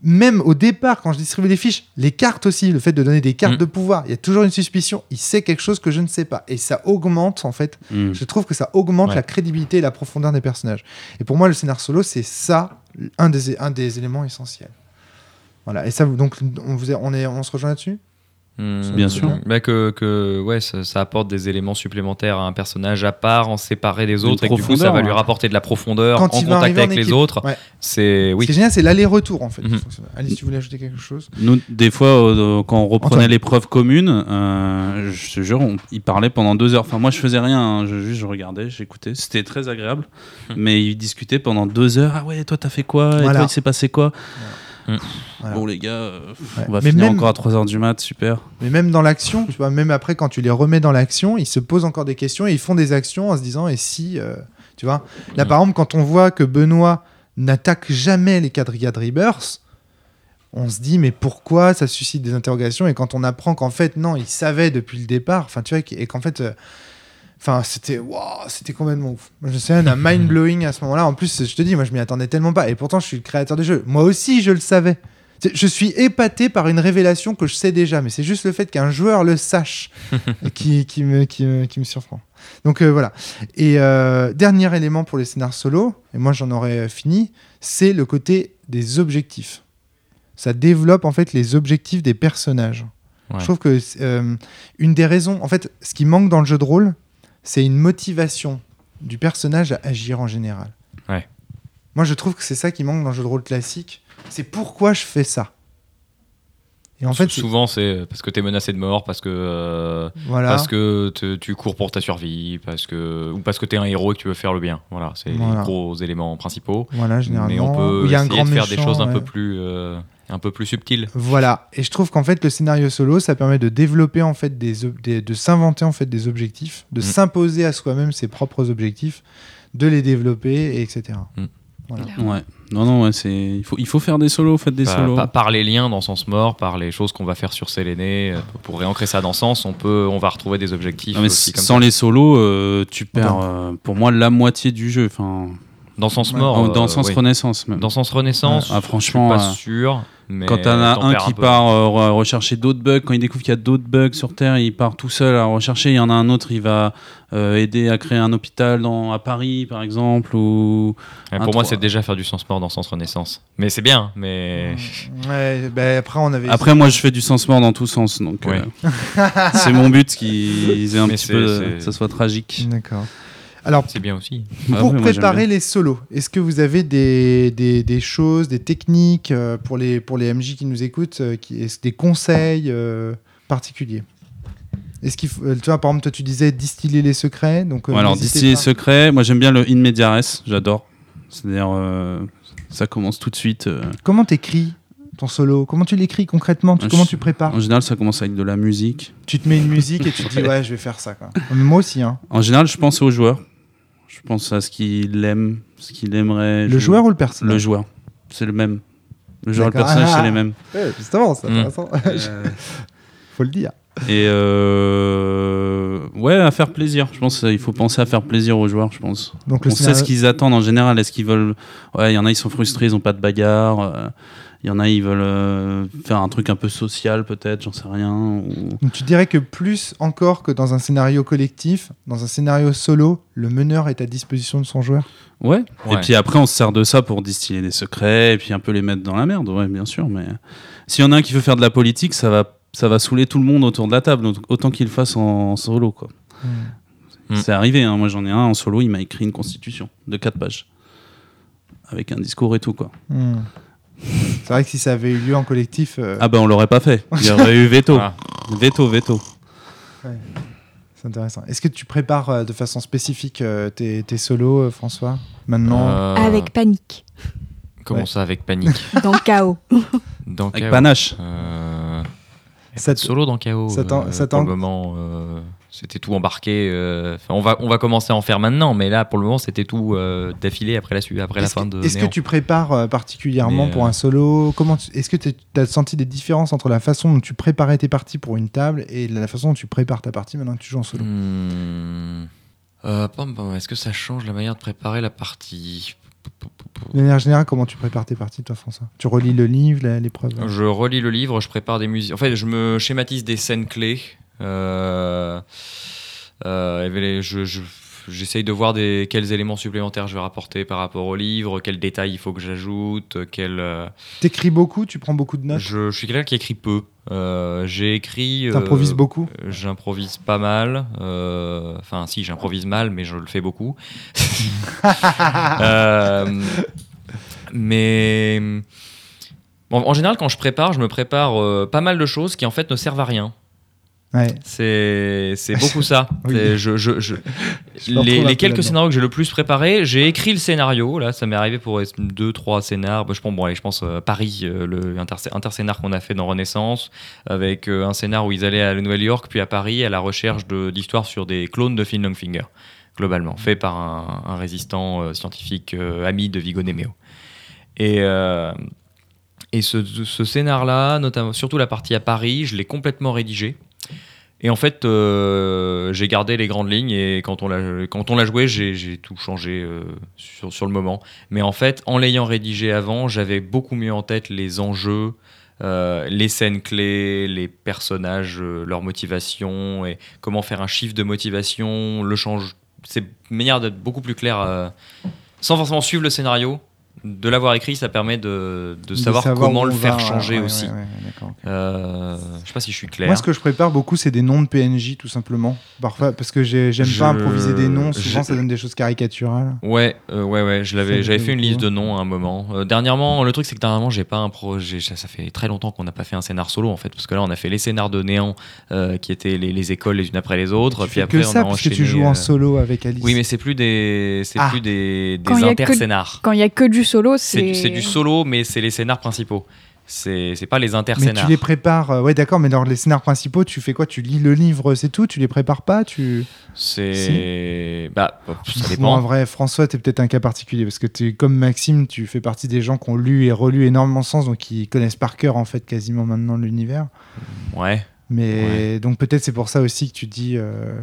même au départ, quand je distribue les fiches, les cartes aussi, le fait de donner des cartes Mm. de pouvoir, il y a toujours une suspicion. Il sait quelque chose que je ne sais pas. Et ça augmente, en fait, Mm. je trouve que ça augmente Ouais. la crédibilité et la profondeur des personnages. Et pour moi, le scénar solo, c'est ça, un des, un des éléments essentiels. Voilà. Et ça, donc, on, vous est- on, est, on se rejoint là-dessus? Hmm, Bien sûr. bah que, que ouais, ça, ça apporte des éléments supplémentaires à un personnage à part, en séparé des autres, et que du coup ça va lui hein. rapporter de la profondeur Quand en contact en avec les autres. Ouais. C'est oui. génial, c'est l'aller-retour, en fait. Mhm. fonctionne. Alice, tu voulais ajouter quelque chose Nous, des fois, euh, quand on reprenait l'épreuve commune, euh, je te jure, on, il parlait pendant deux heures. Enfin, moi, je faisais rien, hein. je, juste je regardais, j'écoutais. C'était très agréable. Mais il discutait pendant deux heures. Ah ouais, toi, t'as fait quoi? Et Voilà. toi, il s'est passé quoi? Voilà. Bon, les gars, euh, Ouais. on va Mais finir même- encore à 3 heures du mat, super. Mais même dans l'action, tu vois, même après, quand tu les remets dans l'action, ils se posent encore des questions et ils font des actions en se disant, et si, euh, tu vois. Là, Mhm. par exemple, quand on voit que Benoît n'attaque jamais les Quadriga Drivers, on se dit, mais pourquoi ça suscite des interrogations Et quand on apprend qu'en fait, non, il savait depuis le départ, enfin, tu vois, et qu'en fait. Enfin, c'était waouh, c'était complètement ouf. Je sais, un mind blowing à ce moment-là. En plus, je te dis, moi, je m'y attendais tellement pas. Et pourtant, je suis le créateur du jeu. Moi aussi, je le savais. Je suis épaté par une révélation que je sais déjà, mais c'est juste le fait qu'un joueur le sache (laughs) qui, qui, me, qui, me, qui me surprend. Donc euh, voilà. Et euh, dernier élément pour les scénars solo, et moi j'en aurais euh, fini, c'est le côté des objectifs. Ça développe en fait les objectifs des personnages. Ouais. Je trouve que euh, une des raisons, en fait, ce qui manque dans le jeu de rôle, c'est une motivation du personnage à agir en général. Ouais. Moi, je trouve que c'est ça qui manque dans le jeu de rôle classique. C'est pourquoi je fais ça. Et en fait, souvent c'est parce que t'es menacé de mort, parce que euh, voilà. parce que te- tu cours pour ta survie, parce que ou parce que t'es un héros et que tu veux faire le bien. Voilà, c'est Voilà. les gros éléments principaux. Voilà, généralement. Mais on peut Où il y a un essayer grand de faire des choses un peu plus euh, un peu plus subtiles. Voilà. Et je trouve qu'en fait, le scénario solo, ça permet de développer en fait des, ob- des- de s'inventer en fait des objectifs, de Mm. s'imposer à soi-même ses propres objectifs, de les développer, et etc. Mm. Voilà. Ouais. Non, non, ouais, c'est... Il, faut, il faut faire des solos, faites des Par, solos. par- par les liens dans Sens Mort, par les choses qu'on va faire sur Séléné, euh, pour réancrer ça dans Sens, on peut, on va retrouver des objectifs. Non, mais aussi comme sans ça. les solos, euh, tu perds, euh, pour moi, la moitié du jeu. Enfin, Dans Sens Ouais. Mort, euh, dans Sens oui. Renaissance, même. Dans Sens Renaissance, Ah, franchement, je suis pas euh, sûr. Mais Quand t'en as un qui peu. part euh, re- rechercher d'autres bugs, quand il découvre qu'il y a d'autres bugs sur Terre, il part tout seul à rechercher. Il y en a un autre, il va euh, aider à créer un hôpital dans, à Paris, par exemple. Ou... Ouais, un pour moi, c'est déjà faire du Sens Mort dans Sens Renaissance. Mais c'est bien, mais. Ouais, ben, après, on avait. Après, moi, je fais du sens mort dans tous sens. Donc, Ouais. euh, c'est mon but qu'ils (laughs) aient un Mais petit peu, que ça soit tragique. D'accord. Alors, C'est bien aussi. Ah pour préparer les solos, est-ce que vous avez des, des, des choses, des techniques euh, pour, les, pour les MJ qui nous écoutent, euh, qui, est-ce des conseils euh, particuliers? Est-ce qu'il faut, tu vois, par exemple, toi tu disais distiller les secrets, donc. Ouais, alors, d'ici les secrets, moi, j'aime bien le in media res, j'adore. C'est-à-dire, euh, ça commence tout de suite. euh, Comment t'écris? Ton solo Comment tu l'écris concrètement? Tu- Ah, Comment je- tu prépares? En général, ça commence avec de la musique. Tu te mets une musique et tu te dis ouais, je vais faire ça. Quoi. Moi aussi. Hein. En général, je pense au joueur. Je pense à ce qu'il aime, ce qu'il aimerait. Le joueur ou le personnage? Le joueur. C'est le même. Le joueur et le personnage, Ah. c'est les mêmes. Ouais, justement, c'est Mm. intéressant. (laughs) Faut le dire. Et euh, ouais, à faire plaisir. Je pense qu'il faut penser à faire plaisir aux joueurs, je pense. Donc On sait ce qu'ils attendent en général. Est-ce qu'ils veulent. Ouais, il y en a, ils sont frustrés, ils ont pas de bagarre. Il y en a, ils veulent euh, faire un truc un peu social, peut-être, j'en sais rien. ou- Donc tu dirais que plus encore que dans un scénario collectif, dans un scénario solo, le meneur est à disposition de son joueur? Ouais. Et puis après, on se sert de ça pour distiller des secrets et puis un peu les mettre dans la merde, ouais, bien sûr. Mais s'il y en a un qui veut faire de la politique, ça va, ça va saouler tout le monde autour de la table, donc autant qu'il le fasse en, en solo, quoi. Mm. C'est arrivé, hein. moi j'en ai un en solo, il m'a écrit une constitution de 4 pages. Avec un discours et tout, quoi. Hmm. C'est vrai que si ça avait eu lieu en collectif, euh, Ah ben on l'aurait pas fait. Il y aurait eu veto. Ah. Veto, veto. c'est intéressant. Est-ce que tu prépares euh, de façon spécifique euh, tes, tes solos, euh, François Maintenant Euh, Avec panique. Comment Ouais. ça, avec panique? Dans le chaos. Dans Avec Chaos. panache. Euh, y a Ça pas de te- solo dans KO. euh, pour le moment, euh, c'était tout embarqué. euh, on, va, on va commencer à en faire maintenant, mais là, pour le moment, c'était tout d'affilée après la, après la Est-ce fin que, de. est-ce que tu prépares particulièrement Mais, pour un solo? Comment Est-ce que tu as senti des différences entre la façon dont tu préparais tes parties pour une table et la façon dont tu prépares ta partie maintenant que tu joues en solo? Hmm. Est-ce que ça change la manière de préparer la partie? De manière générale, comment tu prépares tes parties, toi, François? Tu relis le livre, l'épreuve Je relis le livre, je prépare des musiques. En fait, je me schématise des scènes clés. Euh, euh, J'essaye de voir des, quels éléments supplémentaires je vais rapporter par rapport au livre, quels détails il faut que j'ajoute, quels. euh, T'écris beaucoup, tu prends beaucoup de notes, je, je suis quelqu'un qui écrit peu. Euh, j'ai écrit. euh, t'improvises beaucoup. euh, J'improvise pas mal. euh, Enfin, si, j'improvise mal, mais je le fais beaucoup. (laughs) Mais en général, quand je prépare, je me prépare pas mal de choses qui en fait ne servent à rien. Ouais. C'est c'est (laughs) beaucoup ça. Oui. Je- je- je- les quelques scénarios que j'ai le plus préparés, j'ai écrit le scénario. Là, ça m'est arrivé pour deux, trois scénars. Bah, je pense, bon, allez, je pense euh, Paris, euh, le inter- interscénar qu'on a fait dans Renaissance, avec euh, un scénar où ils allaient à Nouvelle-York, puis à Paris, à la recherche de- d'histoires sur des clones de Finn Longfinger, globalement, fait par un, un résistant euh, scientifique ami de Vigo Nemeo. Et, et ce, ce scénar-là, notamment, surtout la partie à Paris, je l'ai complètement rédigé. Et en fait, euh, j'ai gardé les grandes lignes et quand on l'a joué, j'ai tout changé euh, sur, le moment. Mais en fait, en l'ayant rédigé avant, j'avais beaucoup mieux en tête les enjeux, euh, les scènes clés, les personnages, leur motivation et comment faire un chiffre de motivation, le change. C'est une manière d'être beaucoup plus clair, sans forcément suivre le scénario. De l'avoir écrit, ça permet de, de savoir, comment le faire va, changer ouais, aussi. ouais, ouais. Euh, je sais pas si je suis clair. Moi, ce que je prépare beaucoup, c'est des noms de PNJ, tout simplement. Parfois, parce que j'ai- j'aime Je- pas improviser des noms. Souvent, je- ça donne des choses caricaturales. Ouais, euh, ouais, ouais. Je l'avais, Ça, j'avais fait une liste de noms à un moment. Euh, dernièrement, le truc c'est que dernièrement, j'ai pas un projet. Ça, ça fait très longtemps qu'on n'a pas fait un scénar solo en fait, parce que là, on a fait les scénars de néant, euh, qui étaient les, les écoles les unes après les autres. Tu puis fais après, que on ça, a tu enchaîné, joues en euh, solo avec Alice. Oui, mais c'est plus des, c'est Ah. plus des, des que- interscénars. Quand il y a que du solo, C'est, c'est. c'est du solo, mais c'est les scénars principaux. C'est, pas les Mais interscénars. tu les prépares. euh, ouais, d'accord, mais dans les scénars principaux, tu fais quoi? Tu lis le livre, c'est tout? Tu les prépares pas? Tu... C'est, bah, ça Bon, dépend. en vrai, François, t'es peut-être un cas particulier parce que tu, comme Maxime, tu fais partie des gens qui ont lu et relu énormément de sens, donc qui connaissent par cœur en fait quasiment maintenant l'univers. Ouais. Mais donc peut-être c'est pour ça aussi que tu dis. euh,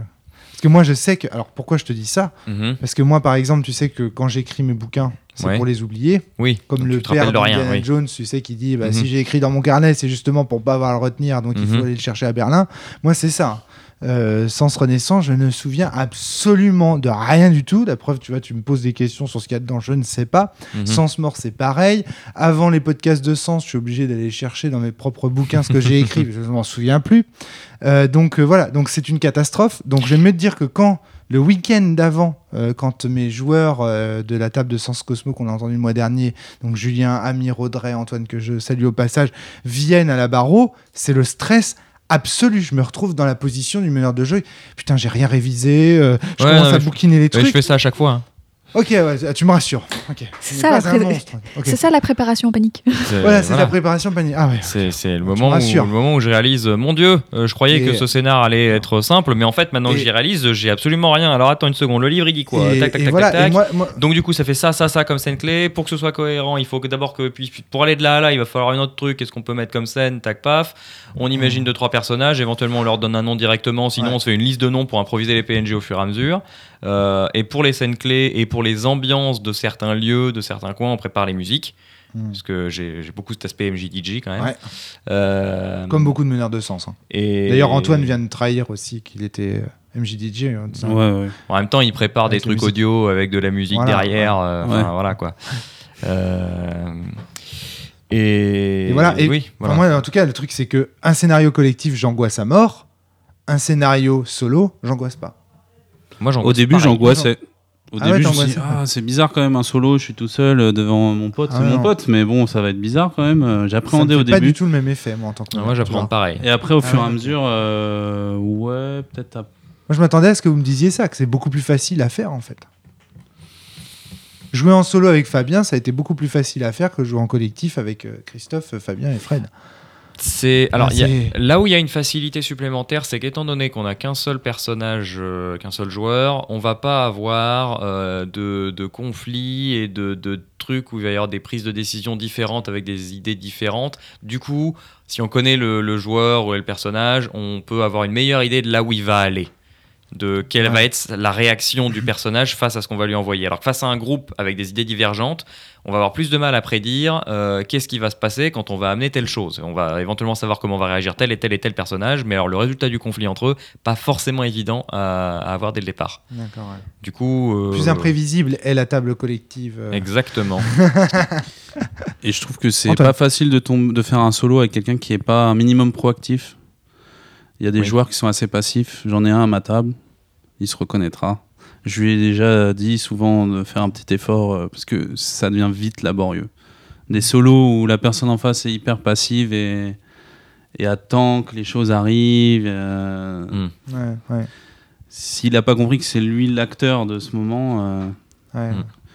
Parce que moi, je sais que. Alors pourquoi je te dis ça Mhm. Parce que moi, par exemple, tu sais que quand j'écris mes bouquins, c'est Ouais. pour les oublier. Oui. Comme Donc le père de rien. Oui. Jones, tu sais, qui dit bah, Mhm. si j'ai écrit dans mon carnet, c'est justement pour pas avoir à le retenir, donc il faut Mhm. aller le chercher à Berlin. Moi, c'est ça. Euh, Sens Renaissance, je ne me souviens absolument de rien du tout. La preuve, tu vois, tu me poses des questions sur ce qu'il y a dedans, je ne sais pas. Mhm. Sens Mort, c'est pareil. Avant les podcasts de Sens, je suis obligé d'aller chercher dans mes propres bouquins ce que j'ai écrit, (laughs) je ne m'en souviens plus. Euh, donc euh, voilà, donc c'est une catastrophe. Donc j'aime mieux te dire que quand le week-end d'avant, euh, quand mes joueurs de la table de Sens Cosmo qu'on a entendu le mois dernier, donc Julien, Amir, Audrey, Antoine, que je salue au passage, viennent à la barreau, c'est le stress absolu. Je me retrouve dans la position du meneur de jeu. Putain, j'ai rien révisé, euh, je Ouais, commence non, à je- bouquiner les Ouais, trucs. je fais ça à chaque fois. hein. Ok, ouais, tu me rassures. C'est ça, la pré- ça préparation en panique. (laughs) C'est- Voilà, c'est voilà. la préparation panique. Ah ouais. C'est, le, moment me où, rassures. le moment où je réalise, euh, mon Dieu, euh, je croyais Et- que ce scénar allait être simple, mais en fait, maintenant que j'y réalise, j'ai absolument rien. Alors attends une seconde, le livre il dit quoi et, Tac, tac, et tac, voilà, tac, moi, moi- Donc du coup, ça fait ça, ça, ça comme scène clé. Pour que ce soit cohérent, il faut que d'abord que puis pour aller de là à là, il va falloir un autre truc. Qu'est-ce qu'on peut mettre comme scène Tac, paf. On imagine deux trois personnages. Éventuellement, on leur donne un nom directement. Sinon, Ouais. on se fait une liste de noms pour improviser les PNG au fur et à mesure. Euh, et pour les scènes clés et pour les ambiances de certains lieux, de certains coins, on prépare les musiques. Hmm. Parce que j'ai beaucoup cet aspect MJDJ quand même. Ouais. Euh, comme beaucoup de meneurs de sens. hein. et- D'ailleurs, Antoine vient de trahir aussi qu'il était euh, MJDJ. hein, Ouais, ouais. En même temps, il prépare des Avec trucs musique. audio avec de la musique Voilà, derrière. euh, voilà quoi. (laughs) Euh, et, Et voilà, et- oui, Enfin, voilà. moi, en tout cas, le truc, c'est que un scénario collectif, j'angoisse à mort. Un scénario solo, j'angoisse pas. Moi, Au début, j'angoissais. Au Ah ouais, début, je me suis dit, t'angoissais. ah, c'est bizarre quand même un solo, je suis tout seul euh, devant mon pote, Ah c'est mon non. pote, mais bon, ça va être bizarre quand même. euh, J'appréhendais au pas début. du tout le même effet, moi, en tant que Ah, moi, vois. pareil. Et après, au Ah fur et ouais, à mesure, euh, ouais, peut-être. à- Moi, je m'attendais à ce que vous me disiez ça, que c'est beaucoup plus facile à faire, en fait. Jouer en solo avec Fabien, ça a été beaucoup plus facile à faire que jouer en collectif avec Christophe, Fabien et Fred. C'est alors y a- là où il y a une facilité supplémentaire, c'est qu'étant donné qu'on n'a qu'un seul personnage, euh, qu'un seul joueur, on va pas avoir euh, de, de conflits et de, de trucs où il va y avoir des prises de décision différentes avec des idées différentes. Du coup, si on connaît le, le joueur ou le personnage, on peut avoir une meilleure idée de là où il va aller. De quelle Ouais. va être la réaction du (laughs) personnage face à ce qu'on va lui envoyer. Alors que face à un groupe avec des idées divergentes, on va avoir plus de mal à prédire euh, qu'est-ce qui va se passer quand on va amener telle chose. On va éventuellement savoir comment va réagir tel et tel et tel personnage, mais alors le résultat du conflit entre eux, pas forcément évident à, à avoir dès le départ. D'accord. ouais. Du coup... euh, Plus imprévisible est la table collective. euh. Exactement. (laughs) Et je trouve que c'est pas facile de, faire un solo avec quelqu'un qui est pas un minimum proactif. Il y a des Oui. joueurs qui sont assez passifs. J'en ai un à ma table. Il se reconnaîtra. Je lui ai déjà dit souvent de faire un petit effort euh, parce que ça devient vite laborieux. Des solos où la personne en face est hyper passive et, et attend que les choses arrivent. euh, Mm. Ouais, ouais, S'il n'a pas compris que c'est lui l'acteur de ce moment, euh, ouais.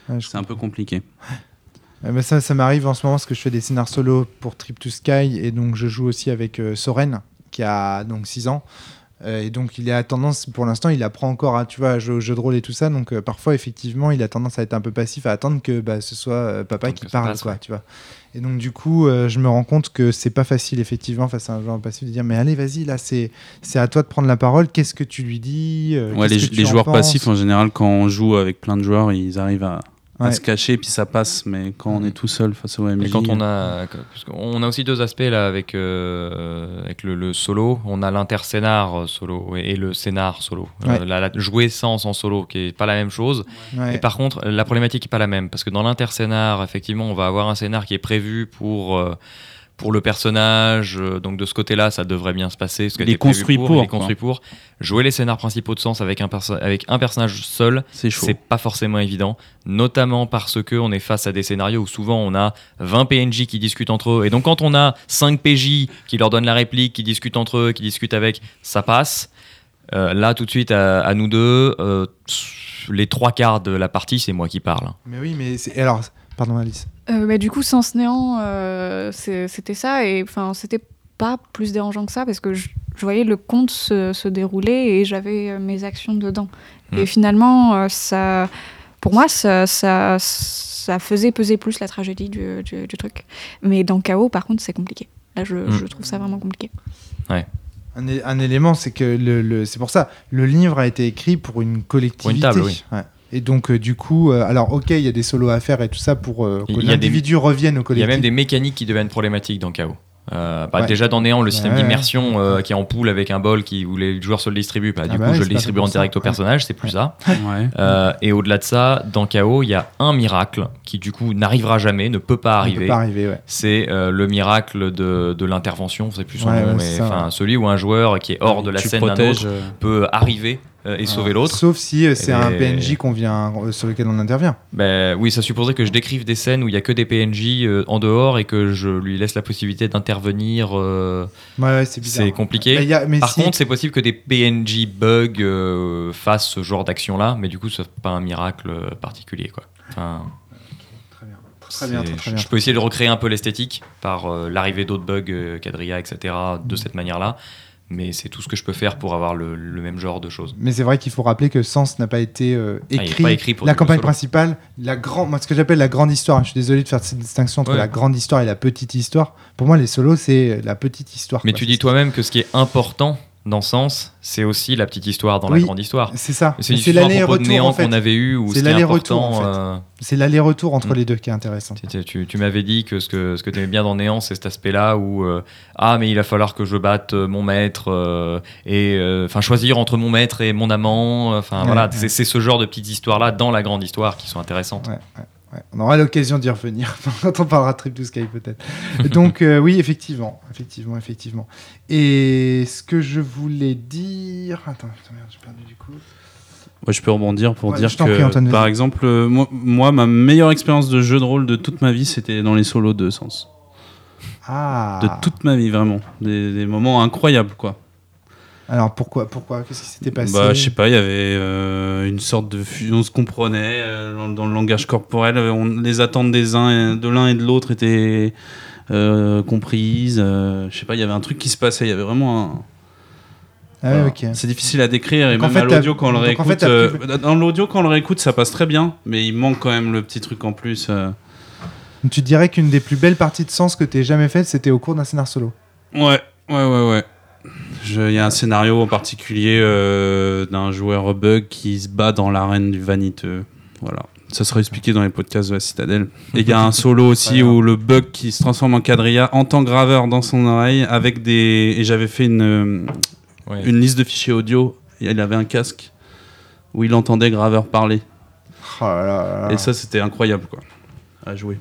Mm. C'est un peu compliqué. Euh, bah, ça, ça m'arrive en ce moment parce que je fais des scénars solo pour Trip to Sky et donc je joue aussi avec euh, Soren qui a donc 6 ans. Euh, et donc il a tendance, pour l'instant, il apprend encore à, tu vois, à jouer au jeu de rôle et tout ça. Donc euh, parfois, effectivement, il a tendance à être un peu passif, à attendre que bah, ce soit euh, papa qui parle, passe, quoi, ouais. tu vois. Et donc du coup, je me rends compte que c'est pas facile, effectivement, face à un joueur passif, de dire mais allez, vas-y, là, c'est à toi de prendre la parole. Qu'est-ce que tu lui dis Ouais, les, joueurs passifs, en général, quand on joue avec plein de joueurs, ils arrivent à, à Ouais. se cacher, puis ça passe. Mais quand on est tout seul face au MJ, Et quand on a, qu'on a aussi deux aspects là avec, euh, avec le, le solo, on a l'interscénar solo et, et le scénar solo. Ouais. Euh, la, la- jouer sans en solo, qui est pas la même chose. Ouais. Et par contre, la problématique est pas la même parce que dans l'interscénar, effectivement, on va avoir un scénar qui est prévu pour euh, pour le personnage. euh, donc de ce côté-là, ça devrait bien se passer. Ce Il est construit il pour, est construit pour. Jouer les scénars principaux de sens avec un perso- avec un personnage seul, c'est chaud. c'est pas forcément évident, notamment parce que on est face à des scénarios où souvent on a 20 PNJ qui discutent entre eux. Et donc quand on a 5 PJ qui leur donnent la réplique, qui discutent entre eux, qui discutent avec, ça passe. Euh, là, tout de suite, à, à nous deux, euh, les trois quarts de la partie, c'est moi qui parle. Mais oui, mais c'est alors, pardon, Alice. Euh, bah, du coup, Sens Néant, euh, c'était ça. Et enfin, c'était pas plus dérangeant que ça parce que je, je voyais le conte se, se dérouler et j'avais euh, mes actions dedans. Et finalement, euh, ça, pour moi, ça, ça, ça faisait peser plus la tragédie du, du- du truc. Mais dans Chaos, par contre, c'est compliqué. Là, je, Mm. je trouve ça vraiment compliqué. Un, é- un élément, c'est que le, le- c'est pour ça, le livre a été écrit pour une collectivité. table, oui. Ouais. Et donc, euh, du coup, euh, alors, ok, il y a des solos à faire et tout ça pour euh, que Il y a des- l'individu revienne au Il y a collectif. même des mécaniques qui deviennent problématiques dans KO. Euh, bah, Ouais. Déjà dans Néant, le système Ouais, d'immersion euh, qui est en pool avec un bol qui, où les joueurs se le distribuent, bah, Ah du bah coup ouais, je le distribue en direct ça. au personnage, c'est plus ça. (laughs) Ouais. Euh, et au-delà de ça, dans KO, il y a un miracle qui du coup n'arrivera jamais, ne peut pas arriver. pas arriver, ouais. C'est euh, le miracle de, de l'intervention, c'est plus son Ouais, nom, ouais, mais celui où un joueur qui est hors de la tu scène d'un autre euh, peut arriver euh, et sauver l'autre. Sauf si euh, c'est un PNJ qu'on vient, euh, sur lequel on intervient. Ben oui, ça supposerait que je décrive des scènes où il y a que des PNJ en dehors et que je lui laisse la possibilité d'intervenir. Ouais, ouais, c'est compliqué. Mais a- mais Par si- contre, c'est possible que des PNJ bug euh, fassent ce genre d'action-là, mais du coup, c'est pas un miracle particulier, quoi. Enfin, Très bien, très bien, c'est- très, très je- bien. Je peux essayer de recréer un peu l'esthétique par l'arrivée d'autres bugs, Quadrilla, etc., de cette manière-là, mais c'est tout ce que je peux faire pour avoir le, le même genre de choses. Mais c'est vrai qu'il faut rappeler que Sens n'a pas été euh, Ah, écrit. pas écrit pour la campagne solo. principale, la grand, moi ce que j'appelle la grande histoire. Je suis désolé de faire cette distinction entre Ouais. la grande histoire et la petite histoire. Pour moi, les solos c'est la petite histoire. Mais quoi. tu dis toi-même que ce qui est important dans Sens, c'est aussi la petite histoire dans la grande histoire. C'est ça. C'est l'aller-retour néant en fait. qu'on avait eu où C'est ce l'aller-retour, important, en fait. euh, C'est l'aller-retour entre Mm. les deux qui est intéressant. Tu, tu- tu- m'avais dit que ce que, ce que tu aimais bien dans Néant, c'est cet aspect-là où euh, ah mais il va falloir que je batte euh, mon maître euh, et enfin choisir entre mon maître et mon amant. Enfin Ouais, voilà, ouais. c'est ce genre de petites histoires-là dans la grande histoire qui sont intéressantes. Ouais, ouais. On aura l'occasion d'y revenir (laughs) quand on parlera de Trip to Sky peut-être. Donc euh, oui, effectivement, effectivement, effectivement. Et ce que je voulais dire, attends, putain, merde, j'ai perdu du coup. Moi, je peux rebondir pour Ouais, dire que, prie, par exemple, euh, moi, moi, ma meilleure expérience de jeu de rôle de toute ma vie, c'était dans les solos de Sens. Ah. De toute ma vie, vraiment. Des, des moments incroyables, quoi. Alors pourquoi, pourquoi, qu'est-ce qui s'était passé Bah, je sais pas, il y avait euh, une sorte de fusion, on se comprenait euh, dans, dans le langage corporel. euh, on- les attentes des uns, et- de l'un et de l'autre étaient euh, comprises. je sais pas, il y avait un truc qui se passait. Il y avait vraiment un. Ah ouais. C'est difficile à décrire et Donc, en même fait, à l'audio quand on le donc, en réécoute. fait, plus- dans l'audio quand on le réécoute, ça passe très bien, mais il manque quand même le petit truc en plus. tu dirais qu'une des plus belles parties de sens que tu jamais faites, c'était au cours d'un scénar solo. Ouais, ouais, ouais, ouais. Je- Il y a un scénario en particulier euh, d'un joueur bug qui se bat dans l'arène du vaniteux. Voilà. Ça sera expliqué dans les podcasts de la Citadelle. Et il y a un solo (laughs) aussi où le bug qui se transforme en quadrilla entend graveur dans son oreille avec des. Et j'avais fait une, euh, Ouais. une liste de fichiers audio. Et il avait un casque où il entendait graveur parler. Oh là là là. Et ça, c'était incroyable, quoi. À jouer.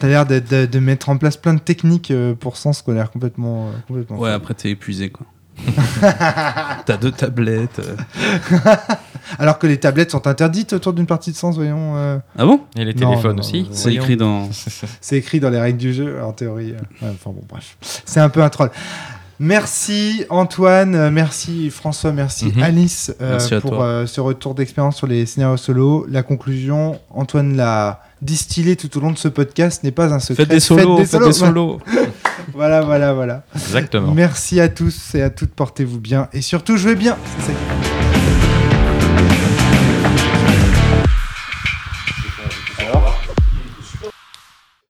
T'as l'air de, de- de mettre en place plein de techniques euh, pour a l'air complètement, euh, complètement Ouais, fou. après, t'es épuisé, quoi. (laughs) T'as deux tablettes. euh. (laughs) Alors que les tablettes sont interdites autour d'une partie de Sens, voyons. euh, Ah bon? Et les téléphones non, aussi. C'est écrit dans. (laughs) C'est écrit dans les règles du jeu, en théorie. ouais, enfin bon, bref. C'est un peu un troll. Merci Antoine, euh, merci François, merci Mhm. Alice euh, Merci pour euh, ce retour d'expérience sur les scénarios solo. La conclusion, Antoine l'a distillé tout au long de ce podcast, n'est pas un secret. Faites des solos, faites des solos. (laughs) Voilà, voilà, voilà. Exactement. Merci à tous et à toutes, portez-vous bien et surtout jouez bien. C'est ça qui compte.